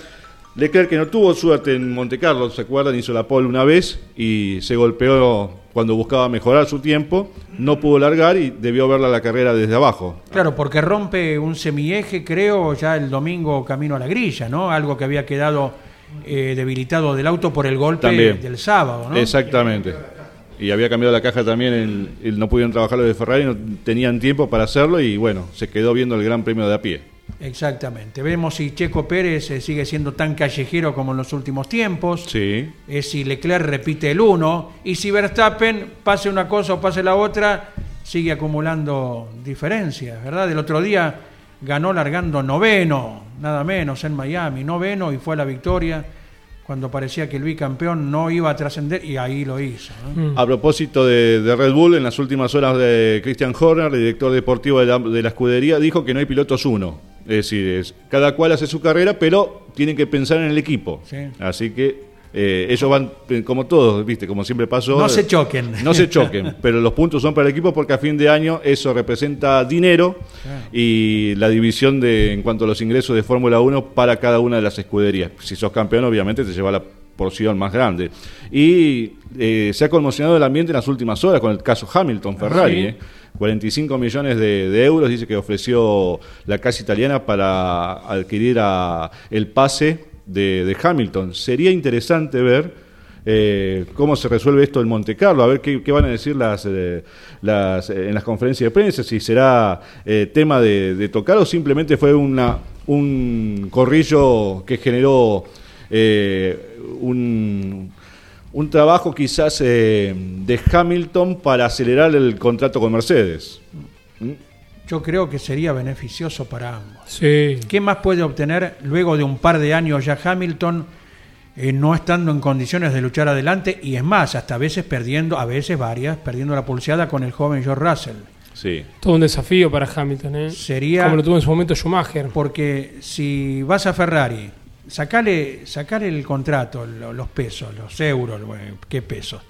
Leclerc, que no tuvo suerte en Monte Carlo, ¿se acuerdan? Hizo la pole una vez y se golpeó cuando buscaba mejorar su tiempo, no pudo largar y debió verla la carrera desde abajo. Claro, porque rompe un semieje, creo, ya el domingo camino a la grilla, ¿no? Algo que había quedado eh, debilitado del auto por el golpe También. del sábado, ¿no? Exactamente. Y había cambiado la caja también, y no pudieron trabajar los de Ferrari, no tenían tiempo para hacerlo y bueno, se quedó viendo el Gran Premio de a pie. Exactamente. Vemos si Checo Pérez eh, sigue siendo tan callejero como en los últimos tiempos. Sí. Es si Leclerc repite el 1 y si Verstappen pase una cosa o pase la otra, sigue acumulando diferencias, ¿verdad? El otro día ganó largando noveno, nada menos en Miami, noveno y fue a la victoria cuando parecía que el bicampeón no iba a trascender y ahí lo hizo. ¿no? A propósito de, de Red Bull, en las últimas horas de Christian Horner, el director deportivo de la, de la escudería, dijo que no hay pilotos uno. Es decir, es, cada cual hace su carrera, pero tienen que pensar en el equipo. Sí. Así que eh, ellos van, eh, como todos, ¿viste? Como siempre pasó. No se eh, choquen. No se *laughs* choquen, pero los puntos son para el equipo porque a fin de año eso representa dinero y la división de en cuanto a los ingresos de Fórmula 1 para cada una de las escuderías. Si sos campeón, obviamente te lleva la porción más grande. Y eh, se ha conmocionado el ambiente en las últimas horas con el caso Hamilton Ferrari. sí. eh. 45 millones de, euros dice que ofreció la casa italiana para adquirir a- el pase de, Hamilton. Sería interesante ver eh, cómo se resuelve esto en Monte Carlo, a ver qué, van a decir eh, eh, en las conferencias de prensa, si será tema de, tocar o simplemente fue un corrillo que generó un, un trabajo quizás eh, de Hamilton para acelerar el contrato con Mercedes. Yo creo que sería beneficioso para ambos. Sí. ¿Qué más puede obtener luego de un par de años ya Hamilton eh, no estando en condiciones de luchar adelante y es más, hasta a veces perdiendo, a veces varias, perdiendo la pulseada con el joven George Russell? Sí. Todo un desafío para Hamilton, ¿eh? Sería- Como lo tuvo en su momento Schumacher. Porque si vas a Ferrari, sacale, sacale el contrato, lo- los pesos, los euros, bueno, ¿qué pesos?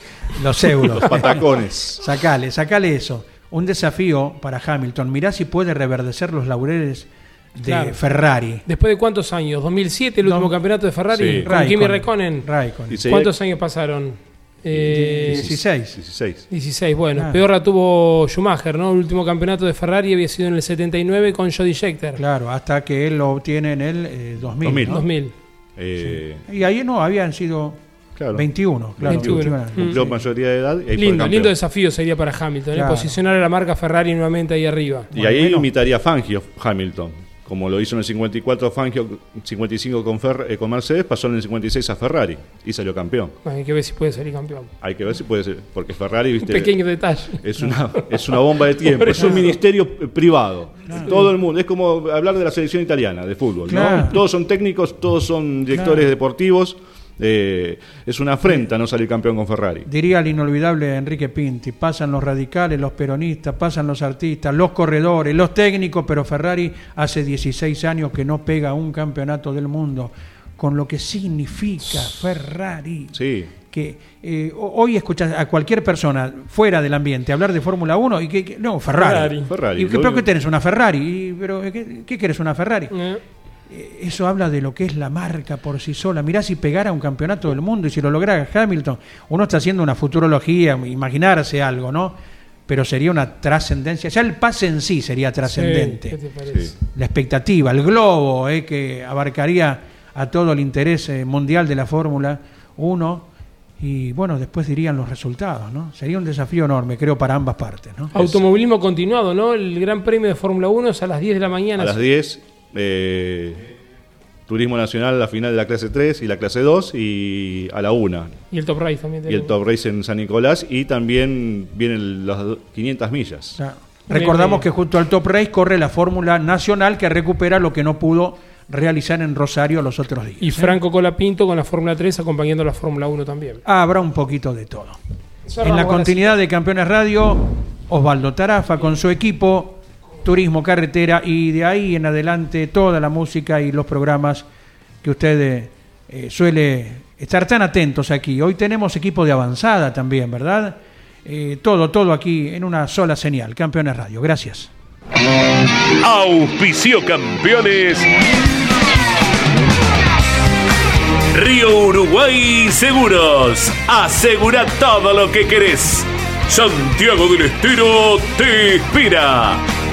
Los euros. Los *laughs* patacones. Sacale, sacale eso. Un desafío para Hamilton. Mirá si puede reverdecer los laureles de Claro. Ferrari. ¿Después de cuántos años? ¿2007 el último No. campeonato de Ferrari? Sí. Con Raikkonen. Kimi Raikkonen. Raikkonen. ¿Cuántos años pasaron? Eh, 16. 16. 16, bueno. Claro. Peor la tuvo Schumacher, ¿no? El último campeonato de Ferrari había sido en el 79 con Jody Scheckter. Claro, hasta que él lo obtiene en el eh, 2000. 2000. ¿no? 2000. Eh, Y ahí no, habían sido Claro. 21, claro. 21. 21. Cumplió mayoría de edad Lindo, lindo desafío sería para Hamilton, ¿eh? Claro. posicionar a la marca Ferrari nuevamente ahí arriba. Y ahí imitaría a Fangio Hamilton. Como lo hizo en el 54 Fangio, 55 con, Fer- eh, con Mercedes, pasó en el 56 a Ferrari y salió campeón. Hay que ver si puede salir campeón. Hay que ver si puede ser, porque Ferrari, Un viste, pequeño detalle. es una, es una bomba de tiempo, es un ministerio privado. Todo el mundo, es como hablar de la selección italiana de fútbol. ¿no? Todos son técnicos, todos son directores Claro. deportivos. Eh, es una afrenta no salir campeón con Ferrari. Diría el inolvidable Enrique Pinti, pasan los radicales, los peronistas, pasan los artistas, los corredores, los técnicos, pero Ferrari hace 16 años que no pega un campeonato del mundo, con lo que significa Ferrari. Sí, Que eh, ho- hoy escuchas a cualquier persona fuera del ambiente hablar de Fórmula 1 y que, que- no, Ferrari. Ferrari. Ferrari. ¿Y qué, pero qué tenés? ¿Una Ferrari? Y, pero, ¿qué, ¿Qué querés? ¿Una Ferrari? Eh, Eso habla de lo que es la marca por sí sola. Mirá si pegara un campeonato del mundo y si lo lograra Hamilton. Uno está haciendo una futurología, imaginarse algo, ¿no? Pero sería una trascendencia. Ya el pase en sí sería trascendente. ¿Qué te parece? sí. La expectativa, el globo, eh, que abarcaría a todo el interés eh, mundial de la Fórmula 1. Y bueno, después dirían los resultados, ¿no? Sería un desafío enorme, creo, para ambas partes, ¿no? Automovilismo continuado, ¿no? El Gran Premio de Fórmula 1 es a las 10 de la mañana. A las 10, eh, Turismo Nacional, la final de la clase 3 y la clase 2, y a la 1. Y el Top Race también. Y el. Top Race en San Nicolás, y también vienen las do- 500 millas. Recordamos que junto al Top Race corre la Fórmula Nacional que recupera lo que no pudo realizar en Rosario los otros días. Y ¿eh? Franco Colapinto con la Fórmula 3 acompañando a la Fórmula 1 también. Habrá un poquito de todo. Cerramos en la continuidad de Campeones Radio, Osvaldo Tarafa con su equipo, Turismo Carretera y de ahí en adelante toda la música y los programas que usted eh, suele estar tan atentos aquí. Hoy tenemos equipo de avanzada también, ¿verdad? Eh, todo, todo aquí en una sola señal. Campeones Radio. Gracias. Auspicio campeones. Río Uruguay Seguros. Asegura todo lo que querés. Santiago del Estero te inspira.